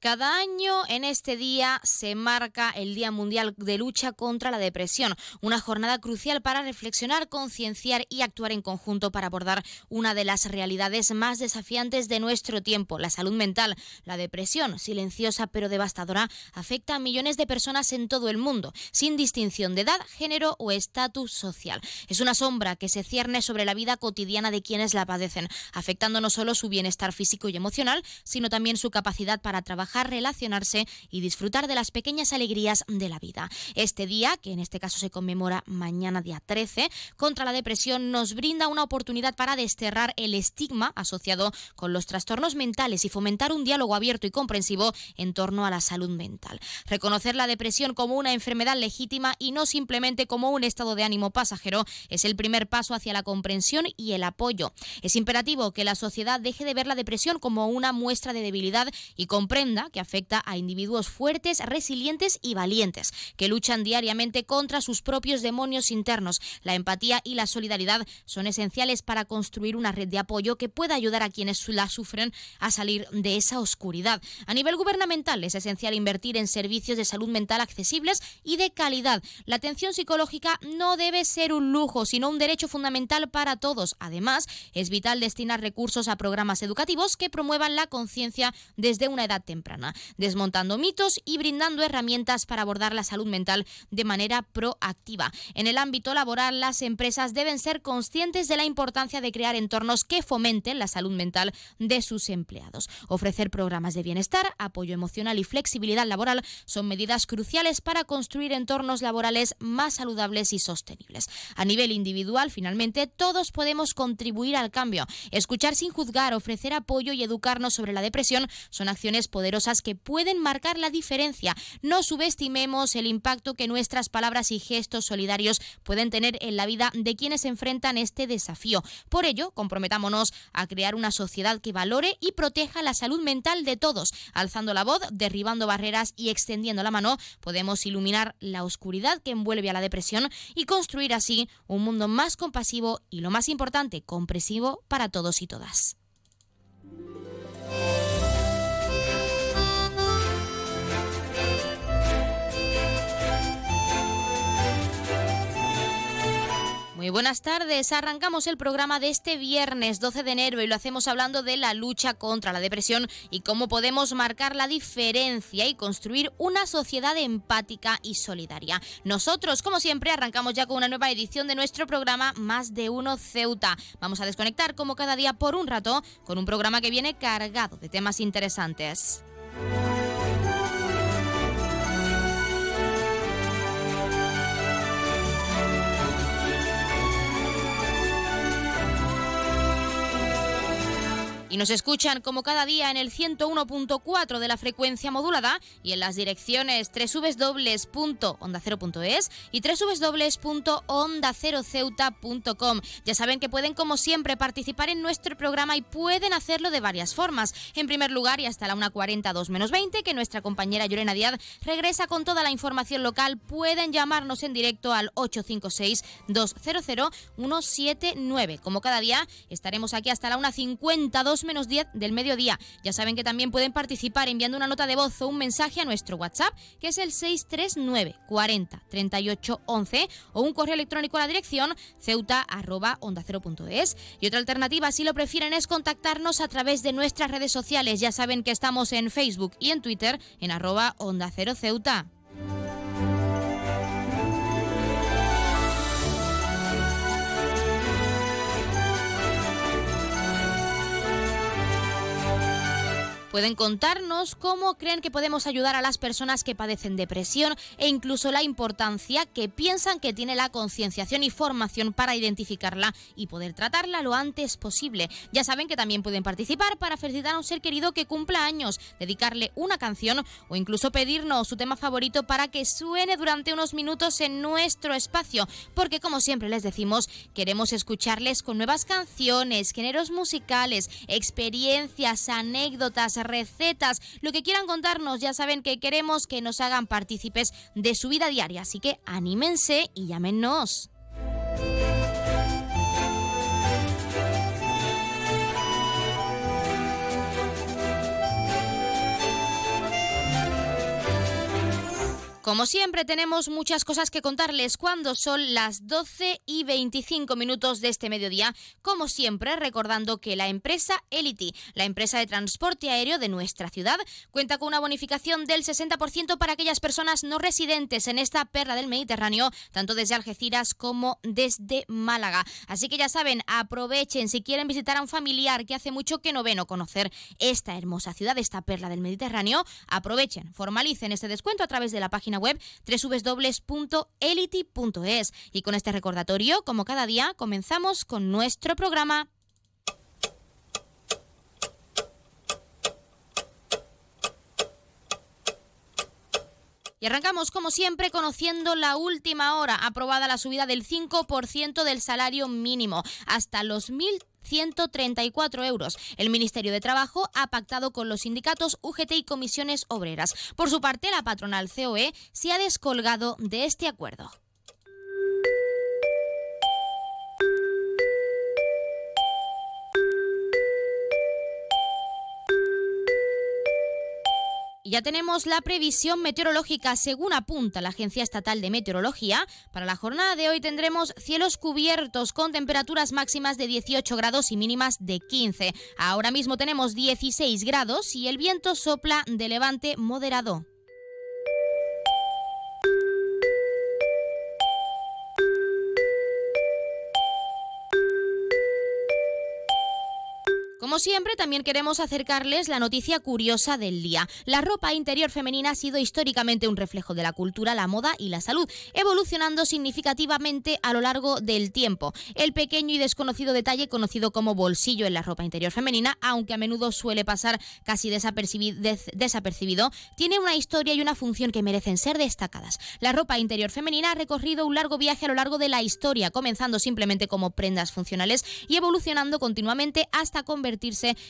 Cada año en este día se marca el Día Mundial de Lucha contra la Depresión, una jornada crucial para reflexionar, concienciar y actuar en conjunto para abordar una de las realidades más desafiantes de nuestro tiempo, la salud mental. La depresión, silenciosa pero devastadora, afecta a millones de personas en todo el mundo, sin distinción de edad, género o estatus social. Es una sombra que se cierne sobre la vida cotidiana de quienes la padecen, afectando no solo su bienestar físico y emocional, sino también su capacidad para trabajar relacionarse y disfrutar de las pequeñas alegrías de la vida. Este día, que en este caso se conmemora mañana día 13, contra la depresión nos brinda una oportunidad para desterrar el estigma asociado con los trastornos mentales y fomentar un diálogo abierto y comprensivo en torno a la salud mental. Reconocer la depresión como una enfermedad legítima y no simplemente como un estado de ánimo pasajero es el primer paso hacia la comprensión y el apoyo. Es imperativo que la sociedad deje de ver la depresión como una muestra de debilidad y comprenda que afecta a individuos fuertes, resilientes y valientes, que luchan diariamente contra sus propios demonios internos. La empatía y la solidaridad son esenciales para construir una red de apoyo que pueda ayudar a quienes la sufren a salir de esa oscuridad. A nivel gubernamental es esencial invertir en servicios de salud mental accesibles y de calidad. La atención psicológica no debe ser un lujo, sino un derecho fundamental para todos. Además, es vital destinar recursos a programas educativos que promuevan la conciencia desde una edad temprana desmontando mitos y brindando herramientas para abordar la salud mental de manera proactiva. En el ámbito laboral, las empresas deben ser conscientes de la importancia de crear entornos que fomenten la salud mental de sus empleados. Ofrecer programas de bienestar, apoyo emocional y flexibilidad laboral son medidas cruciales para construir entornos laborales más saludables y sostenibles. A nivel individual, finalmente, todos podemos contribuir al cambio. Escuchar sin juzgar, ofrecer apoyo y educarnos sobre la depresión son acciones poderosas que pueden marcar la diferencia. No subestimemos el impacto que nuestras palabras y gestos solidarios pueden tener en la vida de quienes enfrentan este desafío. Por ello, comprometámonos a crear una sociedad que valore y proteja la salud mental de todos. Alzando la voz, derribando barreras y extendiendo la mano, podemos iluminar la oscuridad que envuelve a la depresión y construir así un mundo más compasivo y, lo más importante, compresivo para todos y todas. Muy buenas tardes. Arrancamos el programa de este viernes 12 de enero y lo hacemos hablando de la lucha contra la depresión y cómo podemos marcar la diferencia y construir una sociedad empática y solidaria. Nosotros, como siempre, arrancamos ya con una nueva edición de nuestro programa Más de Uno Ceuta. Vamos a desconectar como cada día por un rato con un programa que viene cargado de temas interesantes. Y nos escuchan como cada día en el 101.4 de la frecuencia modulada y en las direcciones www.ondacero.es y www.ondaceroceuta.com. Ya saben que pueden como siempre participar en nuestro programa y pueden hacerlo de varias formas. En primer lugar y hasta la 1.40 2 menos 20 que nuestra compañera Llorena Díaz regresa con toda la información local, pueden llamarnos en directo al 856 200 179. Como cada día estaremos aquí hasta la 1.52 menos 10 del mediodía. Ya saben que también pueden participar enviando una nota de voz o un mensaje a nuestro WhatsApp, que es el 639 40 38 11, o un correo electrónico a la dirección ceuta arroba onda Y otra alternativa, si lo prefieren, es contactarnos a través de nuestras redes sociales. Ya saben que estamos en Facebook y en Twitter en arroba onda cero ceuta. Pueden contarnos cómo creen que podemos ayudar a las personas que padecen depresión e incluso la importancia que piensan que tiene la concienciación y formación para identificarla y poder tratarla lo antes posible. Ya saben que también pueden participar para felicitar a un ser querido que cumpla años, dedicarle una canción o incluso pedirnos su tema favorito para que suene durante unos minutos en nuestro espacio, porque como siempre les decimos, queremos escucharles con nuevas canciones, géneros musicales, experiencias, anécdotas, recetas, lo que quieran contarnos, ya saben que queremos que nos hagan partícipes de su vida diaria, así que anímense y llámenos. Como siempre tenemos muchas cosas que contarles cuando son las 12 y 25 minutos de este mediodía, como siempre recordando que la empresa Elity, la empresa de transporte aéreo de nuestra ciudad, cuenta con una bonificación del 60% para aquellas personas no residentes en esta perla del Mediterráneo, tanto desde Algeciras como desde Málaga. Así que ya saben, aprovechen si quieren visitar a un familiar que hace mucho que no ven o conocer esta hermosa ciudad, esta perla del Mediterráneo, aprovechen, formalicen este descuento a través de la página web www.elity.es. Y con este recordatorio, como cada día, comenzamos con nuestro programa. Y arrancamos, como siempre, conociendo la última hora. Aprobada la subida del 5% del salario mínimo hasta los 1.000 134 euros. El Ministerio de Trabajo ha pactado con los sindicatos UGT y comisiones obreras. Por su parte, la patronal COE se ha descolgado de este acuerdo. Ya tenemos la previsión meteorológica según apunta la Agencia Estatal de Meteorología. Para la jornada de hoy tendremos cielos cubiertos con temperaturas máximas de 18 grados y mínimas de 15. Ahora mismo tenemos 16 grados y el viento sopla de levante moderado. Como siempre, también queremos acercarles la noticia curiosa del día. La ropa interior femenina ha sido históricamente un reflejo de la cultura, la moda y la salud, evolucionando significativamente a lo largo del tiempo. El pequeño y desconocido detalle conocido como bolsillo en la ropa interior femenina, aunque a menudo suele pasar casi desapercibido, tiene una historia y una función que merecen ser destacadas. La ropa interior femenina ha recorrido un largo viaje a lo largo de la historia, comenzando simplemente como prendas funcionales y evolucionando continuamente hasta convertirse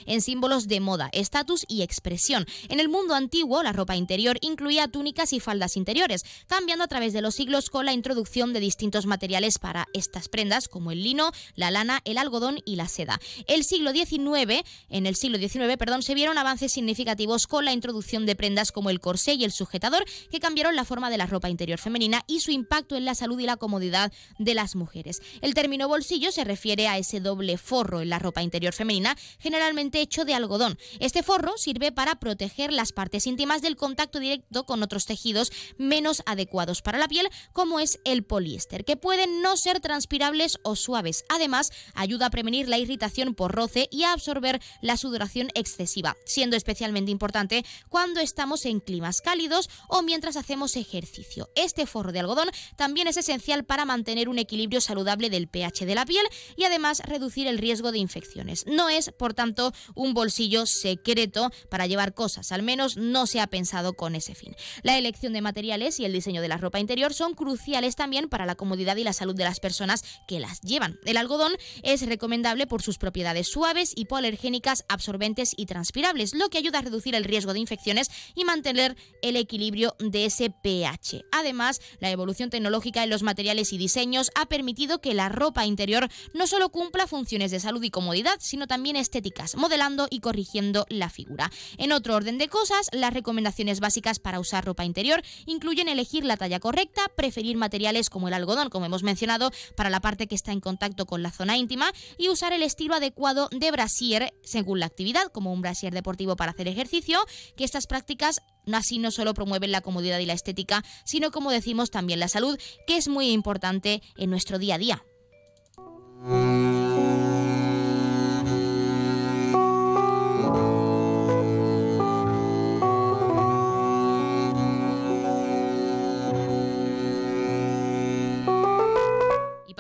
en símbolos de moda, estatus y expresión. En el mundo antiguo, la ropa interior incluía túnicas y faldas interiores, cambiando a través de los siglos con la introducción de distintos materiales para estas prendas, como el lino, la lana, el algodón y la seda. El siglo XIX, en el siglo XIX, perdón, se vieron avances significativos con la introducción de prendas como el corsé y el sujetador, que cambiaron la forma de la ropa interior femenina y su impacto en la salud y la comodidad de las mujeres. El término bolsillo se refiere a ese doble forro en la ropa interior femenina generalmente hecho de algodón. Este forro sirve para proteger las partes íntimas del contacto directo con otros tejidos menos adecuados para la piel, como es el poliéster, que pueden no ser transpirables o suaves. Además, ayuda a prevenir la irritación por roce y a absorber la sudoración excesiva, siendo especialmente importante cuando estamos en climas cálidos o mientras hacemos ejercicio. Este forro de algodón también es esencial para mantener un equilibrio saludable del pH de la piel y además reducir el riesgo de infecciones. No es, por tanto, un bolsillo secreto para llevar cosas, al menos no se ha pensado con ese fin. La elección de materiales y el diseño de la ropa interior son cruciales también para la comodidad y la salud de las personas que las llevan. El algodón es recomendable por sus propiedades suaves, hipoalergénicas, absorbentes y transpirables, lo que ayuda a reducir el riesgo de infecciones y mantener el equilibrio de ese pH. Además, la evolución tecnológica en los materiales y diseños ha permitido que la ropa interior no solo cumpla funciones de salud y comodidad, sino también esté modelando y corrigiendo la figura. En otro orden de cosas, las recomendaciones básicas para usar ropa interior incluyen elegir la talla correcta, preferir materiales como el algodón, como hemos mencionado, para la parte que está en contacto con la zona íntima y usar el estilo adecuado de brasier según la actividad, como un brasier deportivo para hacer ejercicio, que estas prácticas así no solo promueven la comodidad y la estética, sino como decimos también la salud, que es muy importante en nuestro día a día.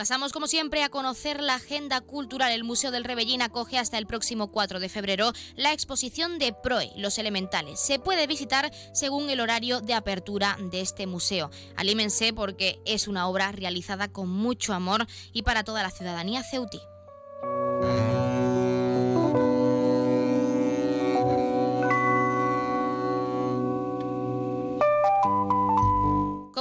Pasamos como siempre a conocer la agenda cultural. El Museo del Rebellín acoge hasta el próximo 4 de febrero la exposición de Proe, Los Elementales. Se puede visitar según el horario de apertura de este museo. Alímense porque es una obra realizada con mucho amor y para toda la ciudadanía ceutí.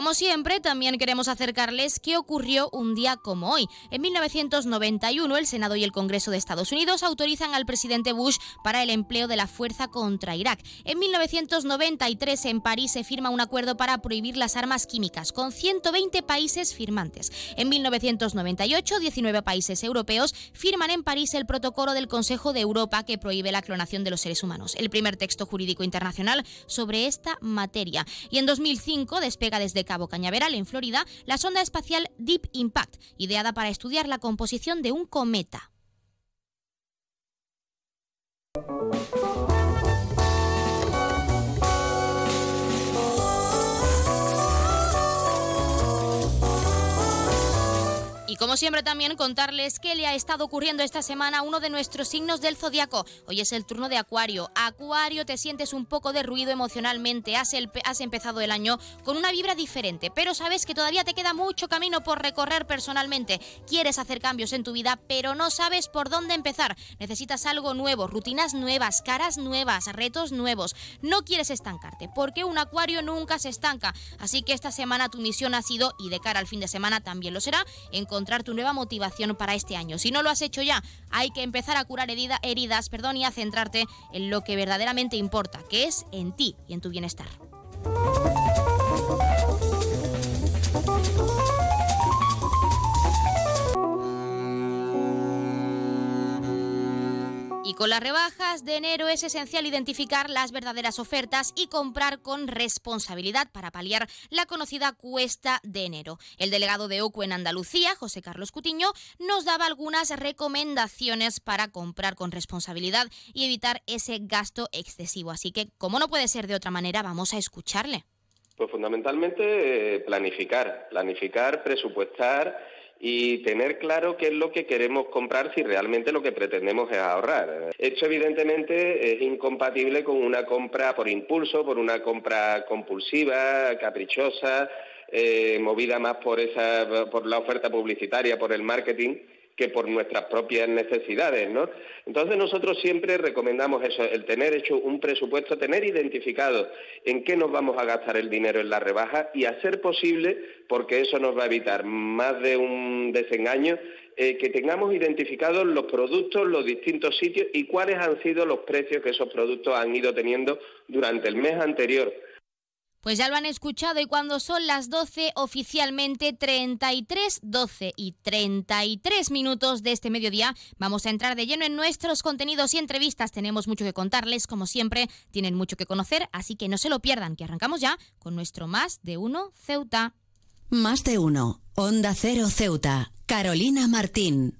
Como siempre, también queremos acercarles qué ocurrió un día como hoy. En 1991, el Senado y el Congreso de Estados Unidos autorizan al presidente Bush para el empleo de la fuerza contra Irak. En 1993, en París, se firma un acuerdo para prohibir las armas químicas, con 120 países firmantes. En 1998, 19 países europeos firman en París el protocolo del Consejo de Europa que prohíbe la clonación de los seres humanos, el primer texto jurídico internacional sobre esta materia. Y en 2005 despega desde Cabo Cañaveral, en Florida, la sonda espacial Deep Impact, ideada para estudiar la composición de un cometa. Y como siempre también contarles qué le ha estado ocurriendo esta semana a uno de nuestros signos del zodiaco. Hoy es el turno de Acuario. Acuario, te sientes un poco de ruido emocionalmente. Has, has empezado el año con una vibra diferente, pero sabes que todavía te queda mucho camino por recorrer personalmente. Quieres hacer cambios en tu vida, pero no sabes por dónde empezar. Necesitas algo nuevo, rutinas nuevas, caras nuevas, retos nuevos. No quieres estancarte, porque un Acuario nunca se estanca. Así que esta semana tu misión ha sido, y de cara al fin de semana también lo será, encontrar encontrar tu nueva motivación para este año. Si no lo has hecho ya, hay que empezar a curar heridas perdón, y a centrarte en lo que verdaderamente importa, que es en ti y en tu bienestar. Y con las rebajas de enero es esencial identificar las verdaderas ofertas y comprar con responsabilidad para paliar la conocida cuesta de enero. El delegado de OCU en Andalucía, José Carlos Cutiño, nos daba algunas recomendaciones para comprar con responsabilidad y evitar ese gasto excesivo. Así que, como no puede ser de otra manera, vamos a escucharle. Pues fundamentalmente eh, planificar, planificar, presupuestar y tener claro qué es lo que queremos comprar si realmente lo que pretendemos es ahorrar. Esto evidentemente es incompatible con una compra por impulso, por una compra compulsiva, caprichosa, eh, movida más por esa, por la oferta publicitaria, por el marketing que por nuestras propias necesidades, ¿no? Entonces nosotros siempre recomendamos eso, el tener hecho un presupuesto, tener identificado en qué nos vamos a gastar el dinero en la rebaja y hacer posible, porque eso nos va a evitar más de un desengaño, eh, que tengamos identificados los productos, los distintos sitios y cuáles han sido los precios que esos productos han ido teniendo durante el mes anterior pues ya lo han escuchado y cuando son las 12 oficialmente 33, 12 y 33 minutos de este mediodía vamos a entrar de lleno en nuestros contenidos y entrevistas. Tenemos mucho que contarles, como siempre, tienen mucho que conocer, así que no se lo pierdan, que arrancamos ya con nuestro Más de Uno Ceuta. Más de Uno, Onda Cero Ceuta, Carolina Martín.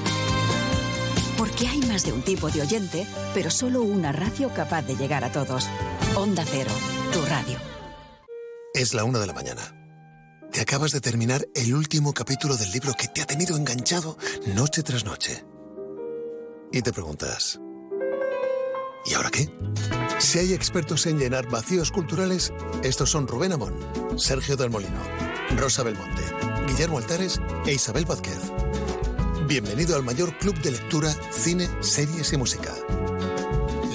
Porque hay más de un tipo de oyente, pero solo una radio capaz de llegar a todos. Onda Cero, tu radio. Es la una de la mañana. Te acabas de terminar el último capítulo del libro que te ha tenido enganchado noche tras noche. Y te preguntas, ¿y ahora qué? Si hay expertos en llenar vacíos culturales, estos son Rubén Amón, Sergio del Molino, Rosa Belmonte, Guillermo Altares e Isabel Vázquez. Bienvenido al mayor club de lectura, cine, series y música.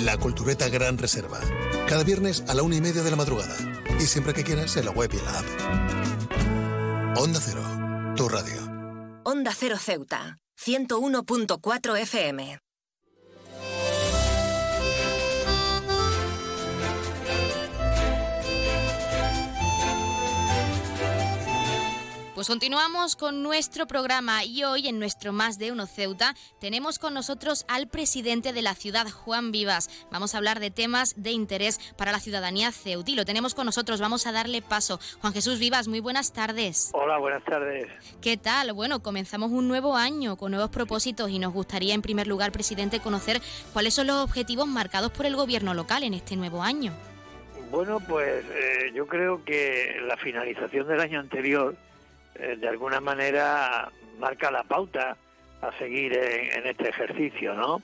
La Cultureta Gran Reserva. Cada viernes a la una y media de la madrugada. Y siempre que quieras en la web y en la app. Onda Cero, tu radio. Onda Cero Ceuta, 101.4 FM. Pues continuamos con nuestro programa y hoy en nuestro Más de Uno Ceuta tenemos con nosotros al presidente de la ciudad, Juan Vivas. Vamos a hablar de temas de interés para la ciudadanía ceutí. Lo tenemos con nosotros, vamos a darle paso. Juan Jesús Vivas, muy buenas tardes. Hola, buenas tardes. ¿Qué tal? Bueno, comenzamos un nuevo año con nuevos propósitos y nos gustaría en primer lugar, presidente, conocer cuáles son los objetivos marcados por el gobierno local en este nuevo año. Bueno, pues eh, yo creo que la finalización del año anterior eh, de alguna manera marca la pauta a seguir en, este ejercicio, ¿no?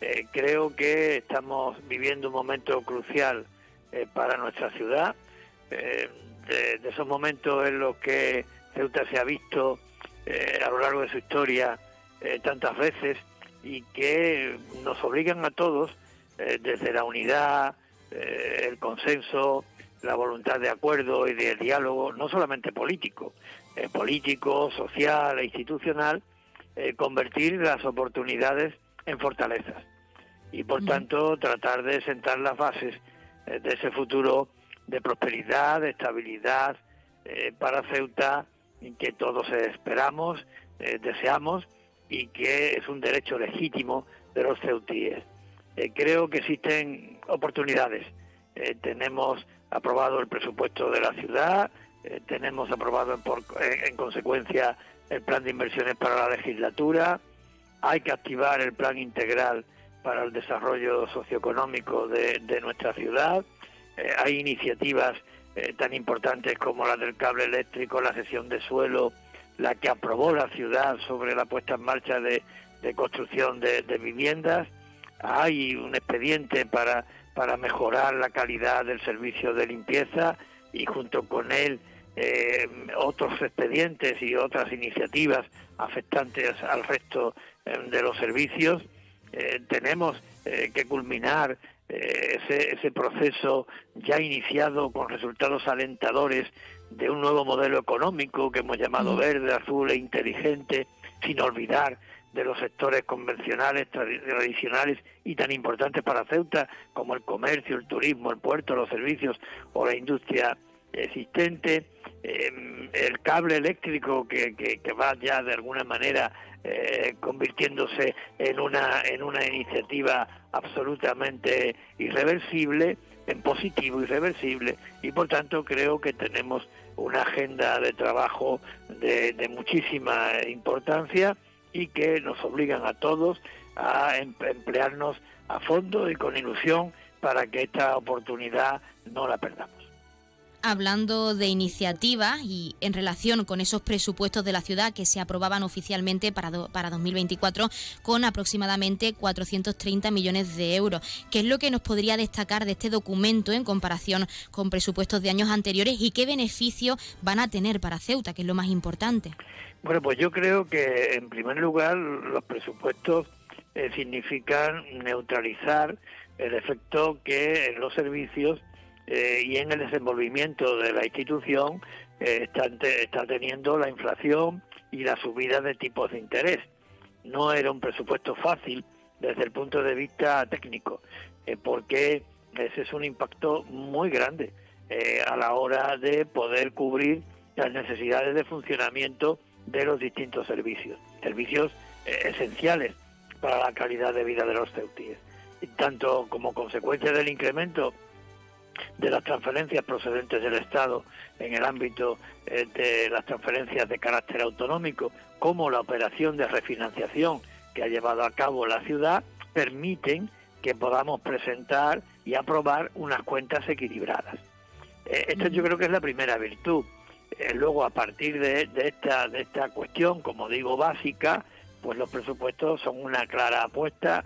Eh, creo que estamos viviendo un momento crucial eh, para nuestra ciudad, de, esos momentos en los que Ceuta se ha visto a lo largo de su historia tantas veces y que nos obligan a todos, desde la unidad, el consenso, la voluntad de acuerdo y de diálogo, no solamente político, eh, político, social e institucional, eh, convertir las oportunidades en fortalezas y por tanto tratar de sentar las bases eh, de ese futuro de prosperidad, de estabilidad para Ceuta que todos esperamos, deseamos y que es un derecho legítimo de los ceutíes. creo que existen oportunidades. tenemos aprobado el presupuesto de la ciudad, eh, tenemos aprobado en, consecuencia el plan de inversiones para la legislatura, hay que activar el plan integral para el desarrollo socioeconómico de, nuestra ciudad, eh, hay iniciativas eh, tan importantes como la del cable eléctrico, la sesión de suelo, la que aprobó la ciudad sobre la puesta en marcha de, construcción de, viviendas, hay un expediente para mejorar la calidad del servicio de limpieza y junto con él eh, otros expedientes y otras iniciativas afectantes al resto eh, de los servicios. Eh, tenemos que culminar ese, ese proceso ya iniciado con resultados alentadores de un nuevo modelo económico que hemos llamado verde, azul e inteligente, sin olvidar de los sectores convencionales, tradicionales y tan importantes para Ceuta como el comercio, el turismo, el puerto, los servicios o la industria existente, em, el cable eléctrico que, va ya de alguna manera eh, convirtiéndose en una, en una iniciativa absolutamente irreversible, en positivo irreversible, y por tanto creo que tenemos una agenda de trabajo de, de muchísima importancia y que nos obligan a todos a em, emplearnos a fondo y con ilusión para que esta oportunidad no la perdamos hablando de iniciativa y en relación con esos presupuestos de la ciudad que se aprobaban oficialmente para, para 2024 con aproximadamente 430 millones de euros. ¿Qué es lo que nos podría destacar de este documento en comparación con presupuestos de años anteriores y qué beneficio van a tener para Ceuta, que es lo más importante? Bueno, pues yo creo que en primer lugar los presupuestos eh, significan neutralizar el efecto que los servicios eh, y en el desenvolvimiento de la institución eh, está, teniendo la inflación y la subida de tipos de interés. No era un presupuesto fácil desde el punto de vista técnico, eh, porque ese es un impacto muy grande a la hora de poder cubrir las necesidades de funcionamiento de los distintos servicios, servicios esenciales para la calidad de vida de los ceutíes. Tanto como consecuencia del incremento de las transferencias procedentes del Estado en el ámbito eh, de las transferencias de carácter autonómico, como la operación de refinanciación que ha llevado a cabo la ciudad, permiten que podamos presentar y aprobar unas cuentas equilibradas. Eh, esto yo creo que es la primera virtud. Eh, luego, a partir de, esta, de esta cuestión, como digo, básica, pues los presupuestos son una clara apuesta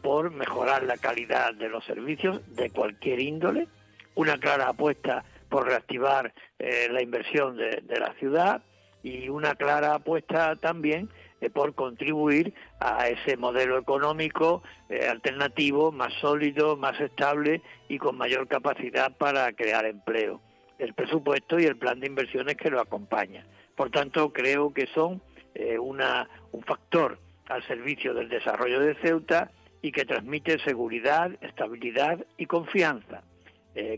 por mejorar la calidad de los servicios de cualquier índole, una clara apuesta por reactivar eh, la inversión de, la ciudad y una clara apuesta también eh, por contribuir a ese modelo económico eh, alternativo más sólido, más estable y con mayor capacidad para crear empleo. El presupuesto y el plan de inversiones que lo acompaña. Por tanto, creo que son un factor al servicio del desarrollo de Ceuta y que transmite seguridad, estabilidad y confianza.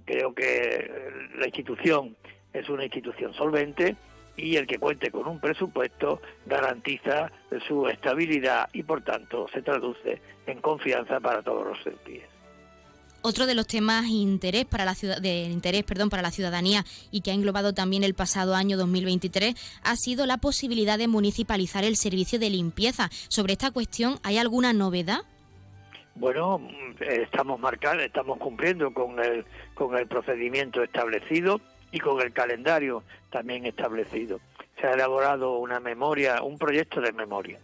Creo que la institución es una institución solvente y el que cuente con un presupuesto garantiza su estabilidad y por tanto se traduce en confianza para todos los sentidos. Otro de los temas interés para la de interés perdón, para la ciudadanía y que ha englobado también el pasado año 2023 ha sido la posibilidad de municipalizar el servicio de limpieza. Sobre esta cuestión, ¿hay alguna novedad? Bueno, estamos marcando, estamos cumpliendo con el, con el procedimiento establecido y con el calendario también establecido. Se ha elaborado una memoria, un proyecto de memoria,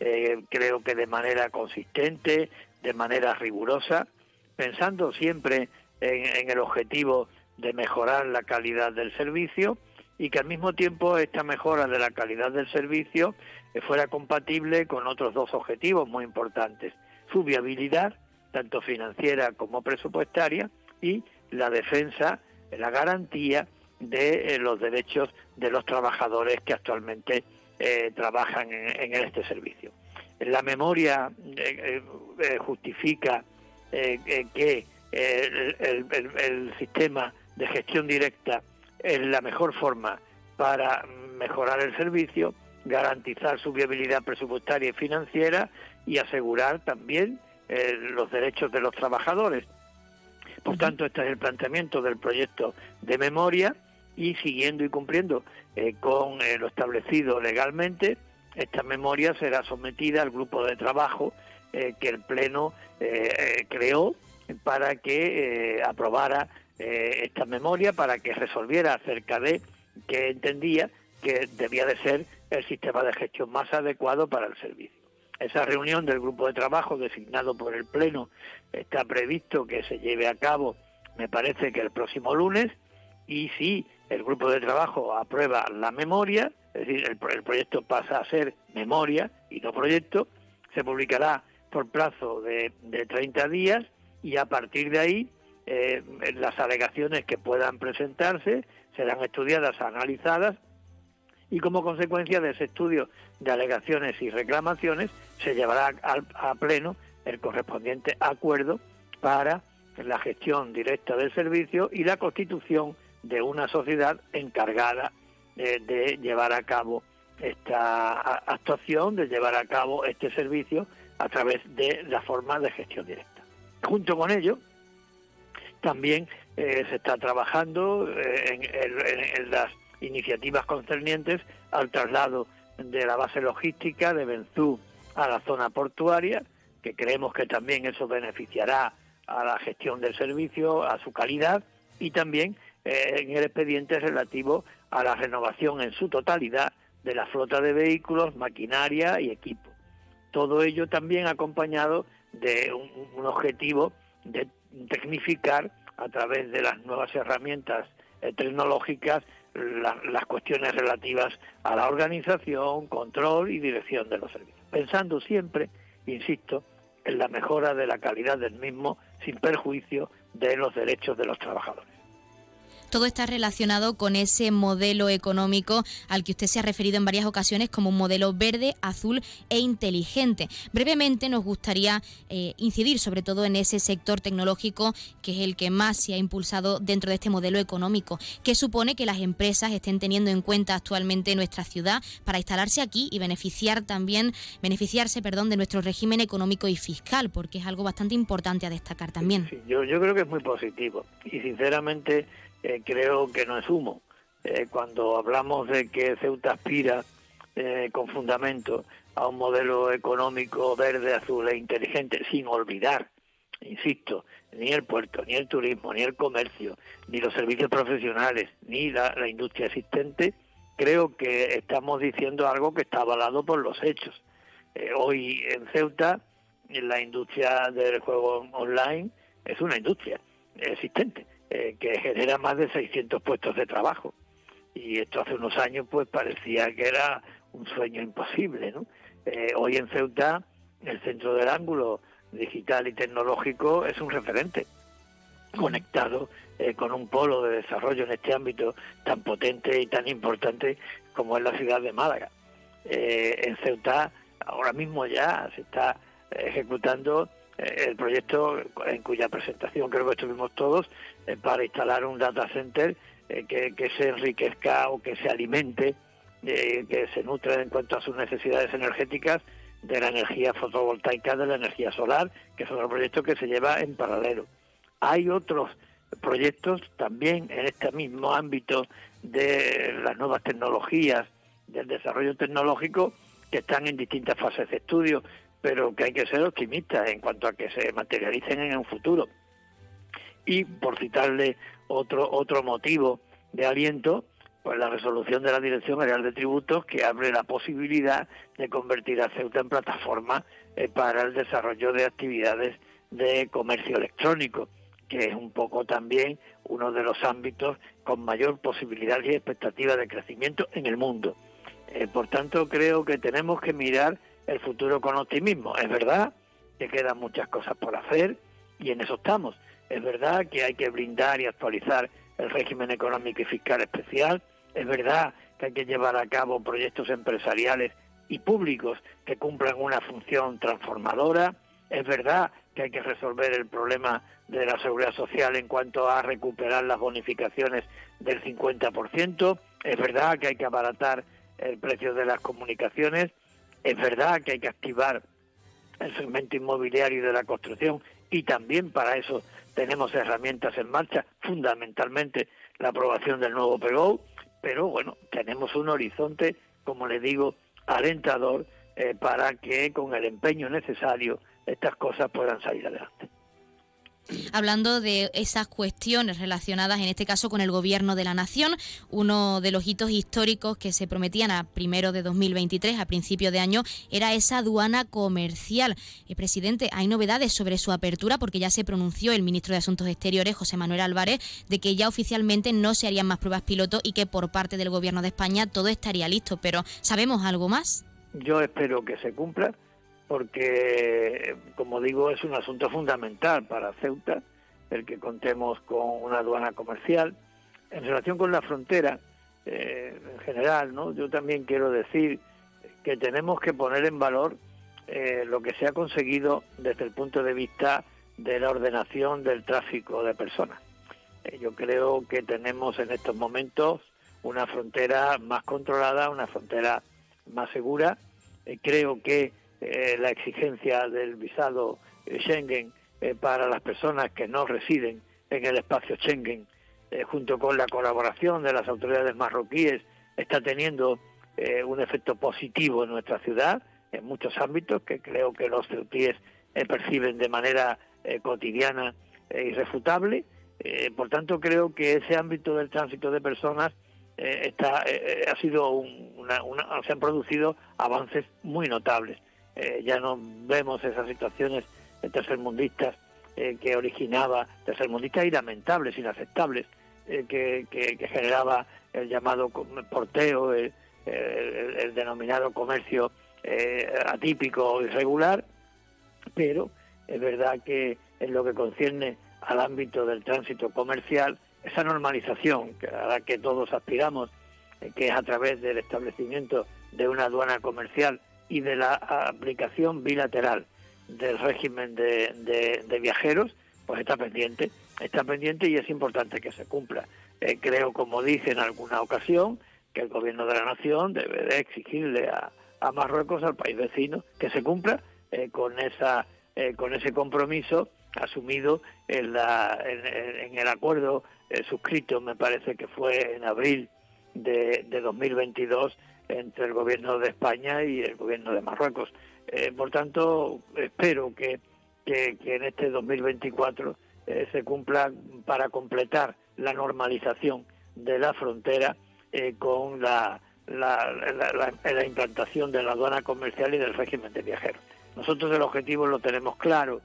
eh, creo que de manera consistente, de manera rigurosa, pensando siempre en, el objetivo de mejorar la calidad del servicio y que al mismo tiempo esta mejora de la calidad del servicio eh, fuera compatible con otros dos objetivos muy importantes, su viabilidad, tanto financiera como presupuestaria, y la defensa la garantía de eh, los derechos de los trabajadores que actualmente eh, trabajan en, este servicio. La memoria eh, justifica que el, sistema de gestión directa es la mejor forma para mejorar el servicio, garantizar su viabilidad presupuestaria y financiera y asegurar también los derechos de los trabajadores. Por tanto, este es el planteamiento del proyecto de memoria y siguiendo y cumpliendo eh, con eh, lo establecido legalmente, esta memoria será sometida al grupo de trabajo eh, que el Pleno creó para que aprobara esta memoria, para que resolviera acerca de que entendía que debía de ser el sistema de gestión más adecuado para el servicio. Esa reunión del grupo de trabajo designado por el Pleno está previsto que se lleve a cabo, me parece que el próximo lunes, y si el grupo de trabajo aprueba la memoria, es decir, el, proyecto pasa a ser memoria y no proyecto, se publicará por plazo de, de 30 días y a partir de ahí eh, las alegaciones que puedan presentarse serán estudiadas, analizadas y como consecuencia de ese estudio de alegaciones y reclamaciones se llevará a, pleno el correspondiente acuerdo para la gestión directa del servicio y la constitución de una sociedad encargada de, llevar a cabo esta actuación, de llevar a cabo este servicio a través de la forma de gestión directa. Junto con ello, también eh, se está trabajando eh, en, las iniciativas concernientes al traslado de la base logística de Benzú a la zona portuaria, que creemos que también eso beneficiará a la gestión del servicio, a su calidad y también eh, en el expediente relativo a la renovación en su totalidad de la flota de vehículos, maquinaria y equipo. Todo ello también acompañado de un, objetivo de tecnificar a través de las nuevas herramientas eh, tecnológicas las cuestiones relativas a la organización, control y dirección de los servicios. Pensando siempre, insisto, en la mejora de la calidad del mismo sin perjuicio de los derechos de los trabajadores. Todo está relacionado con ese modelo económico al que usted se ha referido en varias ocasiones como un modelo verde, azul e inteligente. Brevemente nos gustaría eh, incidir sobre todo en ese sector tecnológico que es el que más se ha impulsado dentro de este modelo económico, que supone que las empresas estén teniendo en cuenta actualmente nuestra ciudad para instalarse aquí y beneficiar también beneficiarse, perdón, de nuestro régimen económico y fiscal, porque es algo bastante importante a destacar también. yo, yo creo que es muy positivo y sinceramente eh, creo que no es humo. Eh, cuando hablamos de que Ceuta aspira eh, con fundamento a un modelo económico verde, azul e inteligente, sin olvidar, insisto, ni el puerto, ni el turismo, ni el comercio, ni los servicios profesionales, ni la, la industria existente, creo que estamos diciendo algo que está avalado por los hechos. hoy en Ceuta, la industria del juego online es una industria existente eh, que genera más de 600 puestos de trabajo. Y esto hace unos años pues parecía que era un sueño imposible, ¿no? hoy en Ceuta el centro del ángulo digital y tecnológico es un referente conectado eh, con un polo de desarrollo en este ámbito tan potente y tan importante como es la ciudad de Málaga. Eh, en Ceuta ahora mismo ya se está ejecutando eh, el proyecto en cuya presentación creo que estuvimos todos para instalar un data center que, que, se enriquezca o que se alimente, que se nutre en cuanto a sus necesidades energéticas de la energía fotovoltaica, de la energía solar, que es otro proyecto que se lleva en paralelo. Hay otros proyectos también en este mismo ámbito de las nuevas tecnologías, del desarrollo tecnológico, que están en distintas fases de estudio, pero que hay que ser optimistas en cuanto a que se materialicen en un futuro. Y por citarle otro otro motivo de aliento, pues la resolución de la Dirección General de Tributos que abre la posibilidad de convertir a Ceuta en plataforma eh, para el desarrollo de actividades de comercio electrónico, que es un poco también uno de los ámbitos con mayor posibilidad y expectativa de crecimiento en el mundo. Eh, por tanto, creo que tenemos que mirar el futuro con optimismo. Es verdad que quedan muchas cosas por hacer y en eso estamos. Es verdad que hay que blindar y actualizar el régimen económico y fiscal especial. Es verdad que hay que llevar a cabo proyectos empresariales y públicos que cumplan una función transformadora. Es verdad que hay que resolver el problema de la seguridad social en cuanto a recuperar las bonificaciones del 50%. Es verdad que hay que abaratar el precio de las comunicaciones. Es verdad que hay que activar el segmento inmobiliario de la construcción y también para eso tenemos herramientas en marcha, fundamentalmente la aprobación del nuevo PGO, pero bueno, tenemos un horizonte, como le digo, alentador eh, para que con el empeño necesario estas cosas puedan salir adelante hablando de esas cuestiones relacionadas en este caso con el gobierno de la nación. Uno de los hitos históricos que se prometían a primero de 2023, a principio de año, era esa aduana comercial. Eh, presidente, hay novedades sobre su apertura porque ya se pronunció el ministro de Asuntos Exteriores, José Manuel Álvarez, de que ya oficialmente no se harían más pruebas piloto y que por parte del gobierno de España todo estaría listo. Pero ¿sabemos algo más? Yo espero que se cumpla porque, como digo, es un asunto fundamental para Ceuta el que contemos con una aduana comercial. En relación con la frontera, eh, en general, ¿no? yo también quiero decir que tenemos que poner en valor eh, lo que se ha conseguido desde el punto de vista de la ordenación del tráfico de personas. Eh, yo creo que tenemos en estos momentos una frontera más controlada, una frontera más segura. creo que eh, la exigencia del visado eh, Schengen eh, para las personas que no residen en el espacio Schengen, junto con la colaboración de las autoridades marroquíes, está teniendo un efecto positivo en nuestra ciudad, en muchos ámbitos que creo que los ceutíes perciben de manera cotidiana e irrefutable. por tanto, creo que ese ámbito del tránsito de personas está, ha sido una, se han producido avances muy notables. Eh, ya no vemos esas situaciones tercermundistas eh, que originaba, tercermundistas y lamentables, inaceptables, eh, que, generaba el llamado porteo, el, denominado comercio atípico o irregular, pero es verdad que en lo que concierne al ámbito del tránsito comercial, esa normalización a la que todos aspiramos, que es a través del establecimiento de una aduana comercial y de la aplicación bilateral del régimen de, de, viajeros, pues está pendiente, está pendiente y es importante que se cumpla. Eh, creo, como dije en alguna ocasión, que el gobierno de la nación debe de exigirle a, a Marruecos, al país vecino, que se cumpla eh, con esa eh, con ese compromiso asumido en, la, en, el acuerdo suscrito, me parece que fue en abril de, de 2022 entre el gobierno de España y el gobierno de Marruecos. Eh, por tanto, espero que, que, en este 2024 eh, se cumpla para completar la normalización de la frontera eh, con la, la, la, implantación de la aduana comercial y del régimen de viajeros. Nosotros el objetivo lo tenemos claro,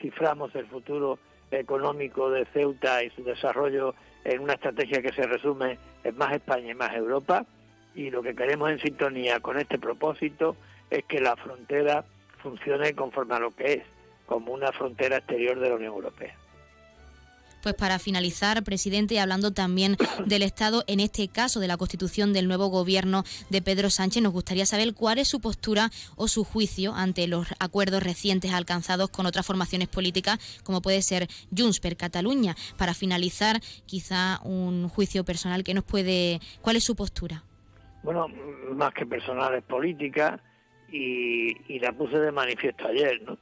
ciframos el futuro económico de Ceuta y su desarrollo en una estrategia que se resume en más España y más Europa y lo que queremos en sintonía con este propósito es que la frontera funcione conforme a lo que es, como una frontera exterior de la Unión Europea. Pues para finalizar, presidente, hablando también del Estado, en este caso de la constitución del nuevo gobierno de Pedro Sánchez, nos gustaría saber cuál es su postura o su juicio ante los acuerdos recientes alcanzados con otras formaciones políticas, como puede ser Junts per Cataluña. Para finalizar, quizá un juicio personal que nos puede. ¿Cuál es su postura? Bueno, más que personal es política y, y la puse de manifiesto ayer, ¿no?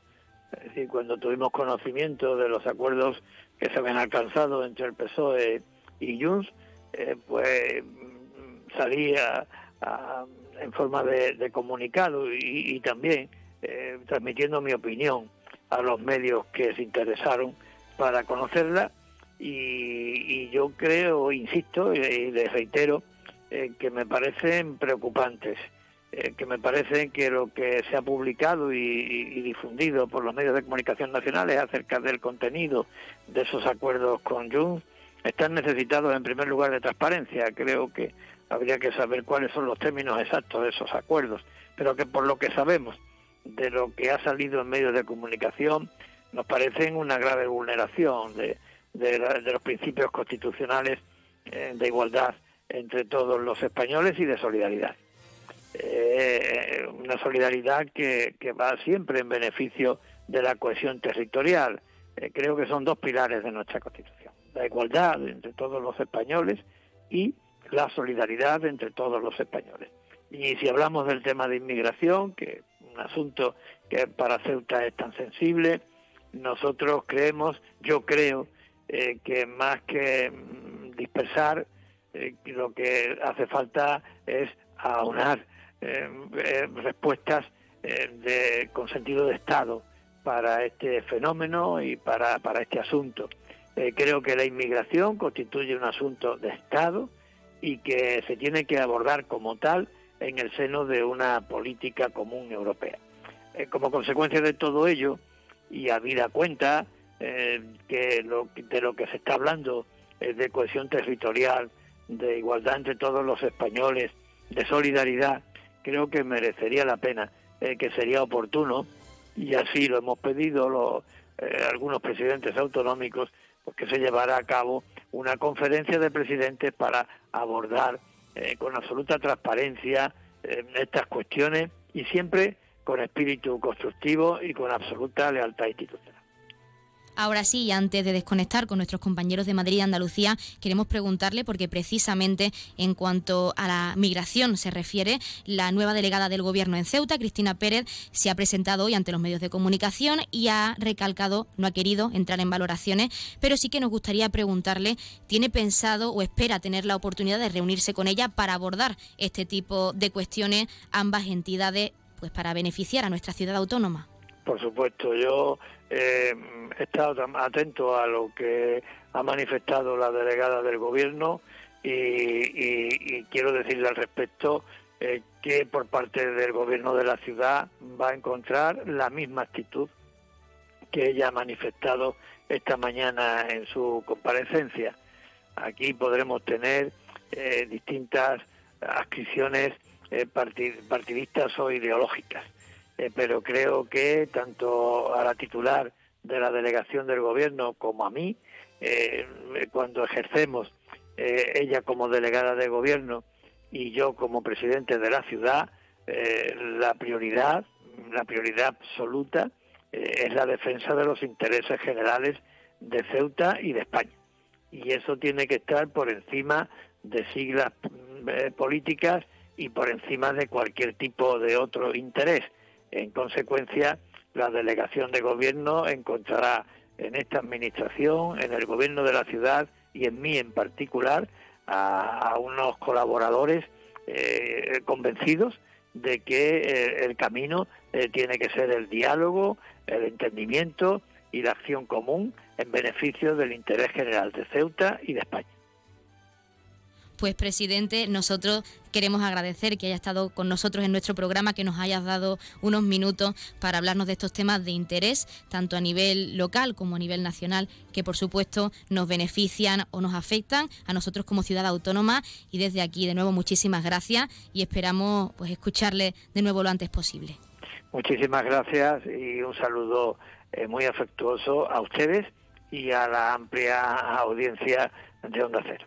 Es decir, cuando tuvimos conocimiento de los acuerdos que se habían alcanzado entre el PSOE y Junts, eh, pues salía en forma de, comunicado y, también eh, transmitiendo mi opinión a los medios que se interesaron para conocerla y, yo creo, insisto y, les reitero, eh, que me parecen preocupantes eh, que me parece que lo que se ha publicado y, difundido por los medios de comunicación nacionales acerca del contenido de esos acuerdos con Junts están necesitados en primer lugar de transparencia. Creo que habría que saber cuáles son los términos exactos de esos acuerdos, pero que por lo que sabemos de lo que ha salido en medios de comunicación nos parecen una grave vulneración de, los principios constitucionales eh, de igualdad entre todos los españoles y de solidaridad eh, una solidaridad que, va siempre en beneficio de la cohesión territorial. Eh, creo que son dos pilares de nuestra Constitución, la igualdad entre todos los españoles y la solidaridad entre todos los españoles. Y si hablamos del tema de inmigración, que un asunto que para Ceuta es tan sensible, nosotros creemos, yo creo, eh, que más que mm, dispersar, eh, lo que hace falta es aunar eh, eh, respuestas con sentido de Estado para este fenómeno y para, para este asunto. creo que la inmigración constituye un asunto de Estado y que se tiene que abordar como tal en el seno de una política común europea. como consecuencia de todo ello, y habida cuenta que de lo que se está hablando es de cohesión territorial, de igualdad entre todos los españoles, de solidaridad, creo que merecería la pena, eh, que sería oportuno, y así lo hemos pedido los, eh, algunos presidentes autonómicos, pues que se llevara a cabo una conferencia de presidentes para abordar eh, con absoluta transparencia estas cuestiones y siempre con espíritu constructivo y con absoluta lealtad institucional. Ahora sí, antes de desconectar con nuestros compañeros de Madrid y Andalucía, queremos preguntarle, porque precisamente en cuanto a la migración se refiere, la nueva delegada del Gobierno en Ceuta, Cristina Pérez, se ha presentado hoy ante los medios de comunicación y ha recalcado, no ha querido entrar en valoraciones, pero sí que nos gustaría preguntarle, ¿tiene pensado o espera tener la oportunidad de reunirse con ella para abordar este tipo de cuestiones, ambas entidades, pues para beneficiar a nuestra ciudad autónoma? Por supuesto, yo eh, he estado atento a lo que ha manifestado la delegada del gobierno y, quiero decirle al respecto eh, que por parte del gobierno de la ciudad va a encontrar la misma actitud que ella ha manifestado esta mañana en su comparecencia. Aquí podremos tener eh, distintas adscripciones partidistas o ideológicas eh, pero creo que tanto a la titular de la delegación del gobierno como a mí, eh, cuando ejercemos eh, ella como delegada de gobierno y yo como presidente de la ciudad, la prioridad, la prioridad absoluta es la defensa de los intereses generales de Ceuta y de España. Y eso tiene que estar por encima de siglas políticas y por encima de cualquier tipo de otro interés. En consecuencia, la delegación de gobierno encontrará en esta administración, en el gobierno de la ciudad y en mí en particular, a, unos colaboradores eh, convencidos de que eh, el camino eh, tiene que ser el diálogo, el entendimiento y la acción común en beneficio del interés general de Ceuta y de España. Pues presidente, nosotros queremos agradecer que haya estado con nosotros en nuestro programa, que nos hayas dado unos minutos para hablarnos de estos temas de interés, tanto a nivel local como a nivel nacional, que por supuesto nos benefician o nos afectan a nosotros como ciudad autónoma. Y desde aquí, de nuevo, muchísimas gracias y esperamos pues escucharle de nuevo lo antes posible. Muchísimas gracias y un saludo eh, muy afectuoso a ustedes y a la amplia audiencia de Onda Cero.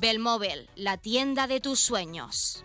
Belmóvil, la tienda de tus sueños.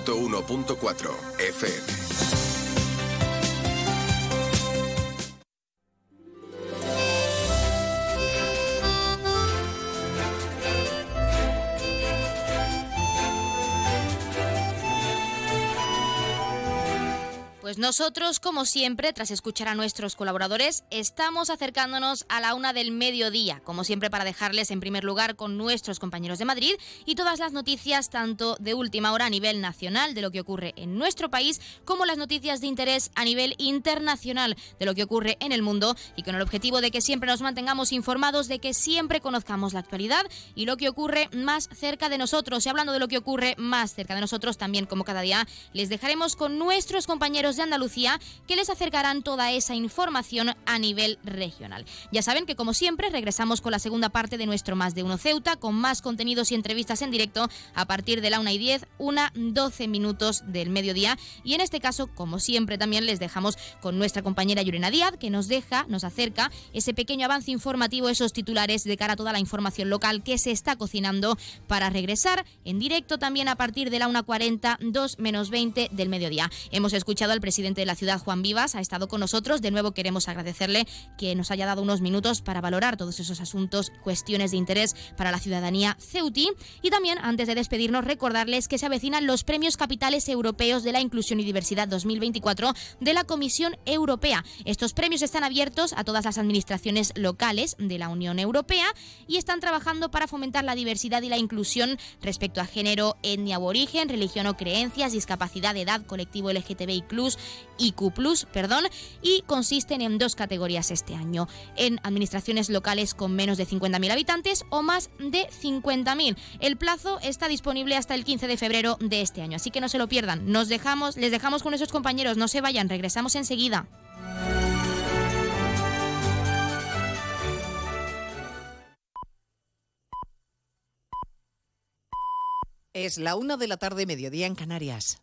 101.4 FM. Pues nosotros, como siempre, tras escuchar a nuestros colaboradores, estamos acercándonos a la una del mediodía, como siempre para dejarles en primer lugar con nuestros compañeros de Madrid y todas las noticias tanto de última hora a nivel nacional de lo que ocurre en nuestro país, como las noticias de interés a nivel internacional de lo que ocurre en el mundo y con el objetivo de que siempre nos mantengamos informados, de que siempre conozcamos la actualidad y lo que ocurre más cerca de nosotros. Y hablando de lo que ocurre más cerca de nosotros, también como cada día, les dejaremos con nuestros compañeros de Andalucía que les acercarán toda esa información a nivel regional. Ya saben que como siempre regresamos con la segunda parte de nuestro Más de Uno Ceuta con más contenidos y entrevistas en directo a partir de la 1 y 10, una 12 minutos del mediodía y en este caso como siempre también les dejamos con nuestra compañera Yurena Díaz que nos deja, nos acerca ese pequeño avance informativo, esos titulares de cara a toda la información local que se está cocinando para regresar en directo también a partir de la 1.40, 2 menos 20 del mediodía. Hemos escuchado al presidente de la ciudad, Juan Vivas, ha estado con nosotros. De nuevo queremos agradecerle que nos haya dado unos minutos para valorar todos esos asuntos, cuestiones de interés para la ciudadanía ceutí. Y también, antes de despedirnos, recordarles que se avecinan los premios capitales europeos de la inclusión y diversidad 2024 de la Comisión Europea. Estos premios están abiertos a todas las administraciones locales de la Unión Europea y están trabajando para fomentar la diversidad y la inclusión respecto a género, etnia o origen, religión o creencias, discapacidad, edad, colectivo LGTBI+, IQ perdón, y consisten en dos categorías este año, en administraciones locales con menos de 50.000 habitantes o más de 50.000. El plazo está disponible hasta el 15 de febrero de este año, así que no se lo pierdan. Nos dejamos, les dejamos con esos compañeros, no se vayan, regresamos enseguida. Es la una de la tarde, mediodía en Canarias.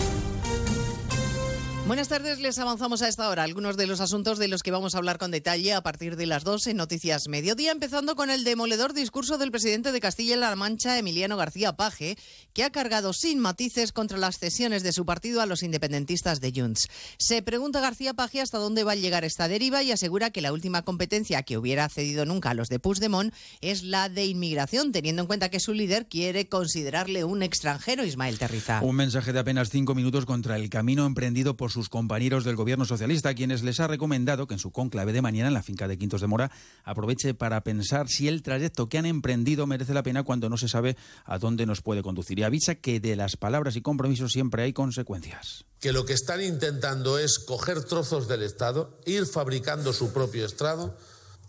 Buenas tardes, les avanzamos a esta hora algunos de los asuntos de los que vamos a hablar con detalle a partir de las 2 en Noticias Mediodía, empezando con el demoledor discurso del presidente de Castilla-La Mancha, Emiliano García Paje, que ha cargado sin matices contra las cesiones de su partido a los independentistas de Junts. Se pregunta García Paje hasta dónde va a llegar esta deriva y asegura que la última competencia que hubiera cedido nunca a los de Puigdemont es la de inmigración, teniendo en cuenta que su líder quiere considerarle un extranjero, Ismael Terriza. Un mensaje de apenas cinco minutos contra el camino emprendido por sus compañeros del gobierno socialista, quienes les ha recomendado que en su conclave de mañana en la finca de Quintos de Mora aproveche para pensar si el trayecto que han emprendido merece la pena cuando no se sabe a dónde nos puede conducir. Y avisa que de las palabras y compromisos siempre hay consecuencias. Que lo que están intentando es coger trozos del Estado, ir fabricando su propio Estado,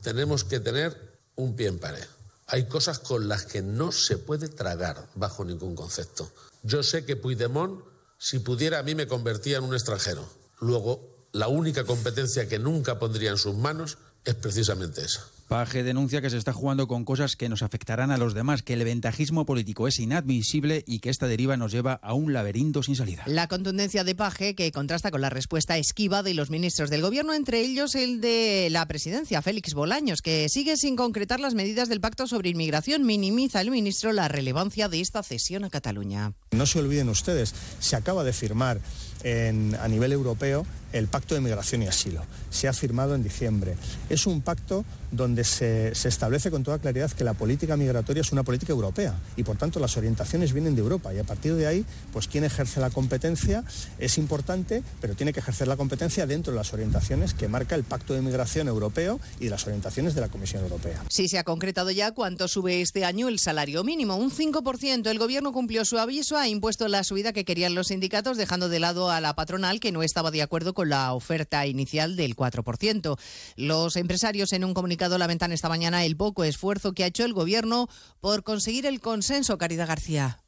tenemos que tener un pie en pared. Hay cosas con las que no se puede tragar bajo ningún concepto. Yo sé que Puigdemont si pudiera, a mí me convertía en un extranjero. Luego, la única competencia que nunca pondría en sus manos es precisamente esa. Paje denuncia que se está jugando con cosas que nos afectarán a los demás, que el ventajismo político es inadmisible y que esta deriva nos lleva a un laberinto sin salida. La contundencia de Paje, que contrasta con la respuesta esquiva de los ministros del Gobierno, entre ellos el de la presidencia, Félix Bolaños, que sigue sin concretar las medidas del pacto sobre inmigración. Minimiza el ministro la relevancia de esta cesión a Cataluña. No se olviden ustedes, se acaba de firmar a nivel europeo el Pacto de Migración y Asilo. Se ha firmado en diciembre. Es un pacto donde se, establece con toda claridad que la política migratoria es una política europea y por tanto las orientaciones vienen de Europa y a partir de ahí, pues quien ejerce la competencia es importante, pero tiene que ejercer la competencia dentro de las orientaciones que marca el Pacto de Migración Europeo y las orientaciones de la Comisión Europea. Sí, se ha concretado ya cuánto sube este año el salario mínimo, un 5%. El Gobierno cumplió su aviso, ha impuesto la subida que querían los sindicatos, dejando de lado a la patronal que no estaba de acuerdo con la oferta inicial del 4%. Los empresarios en un comunicado lamentan esta mañana el poco esfuerzo que ha hecho el Gobierno por conseguir el consenso, Caridad García.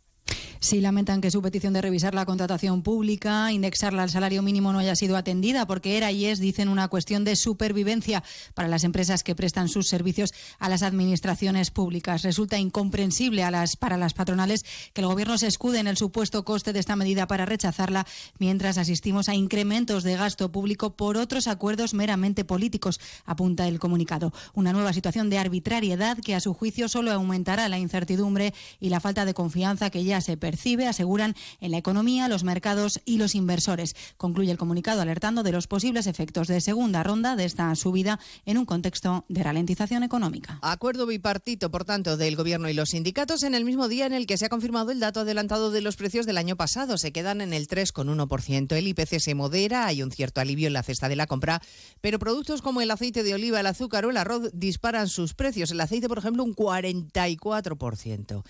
Sí, lamentan que su petición de revisar la contratación pública, indexarla al salario mínimo no haya sido atendida porque era y es, dicen, una cuestión de supervivencia para las empresas que prestan sus servicios a las administraciones públicas. Resulta incomprensible a las, para las patronales que el Gobierno se escude en el supuesto coste de esta medida para rechazarla, mientras asistimos a incrementos de gasto público por otros acuerdos meramente políticos, apunta el comunicado. Una nueva situación de arbitrariedad que, a su juicio, solo aumentará la incertidumbre y la falta de confianza que ya se percibe, aseguran, en la economía, los mercados y los inversores. Concluye el comunicado alertando de los posibles efectos de segunda ronda de esta subida en un contexto de ralentización económica. Acuerdo bipartito, por tanto, del Gobierno y los sindicatos en el mismo día en el que se ha confirmado el dato adelantado de los precios del año pasado. Se quedan en el 3,1%. El IPC se modera, hay un cierto alivio en la cesta de la compra, pero productos como el aceite de oliva, el azúcar o el arroz disparan sus precios. El aceite, por ejemplo, un 44%.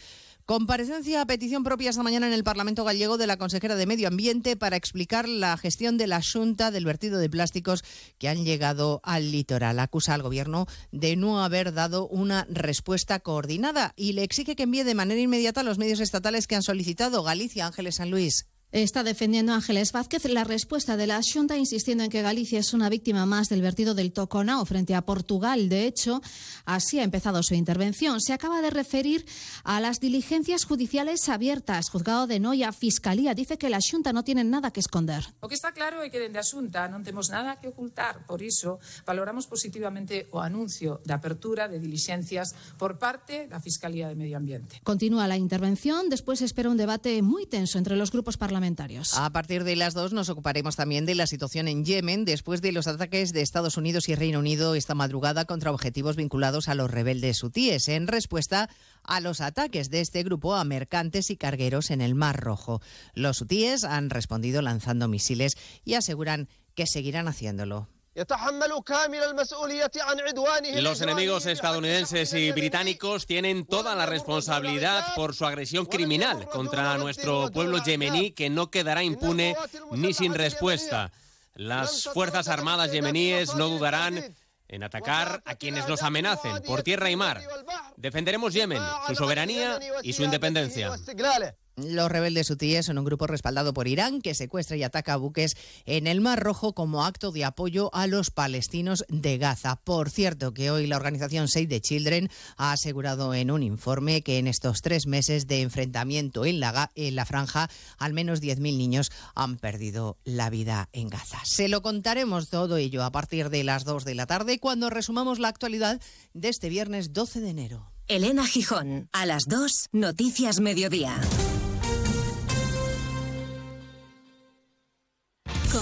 Comparecencia a petición propia esta mañana en el Parlamento gallego de la consejera de Medio Ambiente para explicar la gestión de la Junta del vertido de plásticos que han llegado al litoral. Acusa al Gobierno de no haber dado una respuesta coordinada y le exige que envíe de manera inmediata los medios estatales que han solicitado Galicia, Ángeles San Luis. Está defendiendo Ángeles Vázquez la respuesta de la Junta, insistiendo en que Galicia es una víctima más del vertido del Toconao frente a Portugal. De hecho, así ha empezado su intervención. Se acaba de referir a las diligencias judiciales abiertas. Juzgado de Noia, Fiscalía, dice que la Junta no tiene nada que esconder. O que está claro é que dende a Xunta non temos nada que ocultar. Por iso, valoramos positivamente o anuncio de apertura de diligencias por parte da Fiscalía de Medio Ambiente. Continúa la intervención. Después espera un debate muy tenso entre los grupos parlamentarios. A partir de las dos nos ocuparemos también de la situación en Yemen después de los ataques de Estados Unidos y Reino Unido esta madrugada contra objetivos vinculados a los rebeldes hutíes en respuesta a los ataques de este grupo a mercantes y cargueros en el Mar Rojo. Los hutíes han respondido lanzando misiles y aseguran que seguirán haciéndolo. Los enemigos estadounidenses y británicos tienen toda la responsabilidad por su agresión criminal contra nuestro pueblo yemení que no quedará impune ni sin respuesta. Las Fuerzas Armadas yemeníes no dudarán en atacar a quienes nos amenacen por tierra y mar. Defenderemos Yemen, su soberanía y su independencia. Los rebeldes hutíes son un grupo respaldado por Irán que secuestra y ataca buques en el Mar Rojo como acto de apoyo a los palestinos de Gaza. Por cierto, que hoy la organización Save the Children ha asegurado en un informe que en estos tres meses de enfrentamiento en la, franja, al menos 10.000 niños han perdido la vida en Gaza. Se lo contaremos todo ello a partir de las 2 de la tarde cuando resumamos la actualidad de este viernes 12 de enero. Elena Gijón, a las 2, Noticias Mediodía.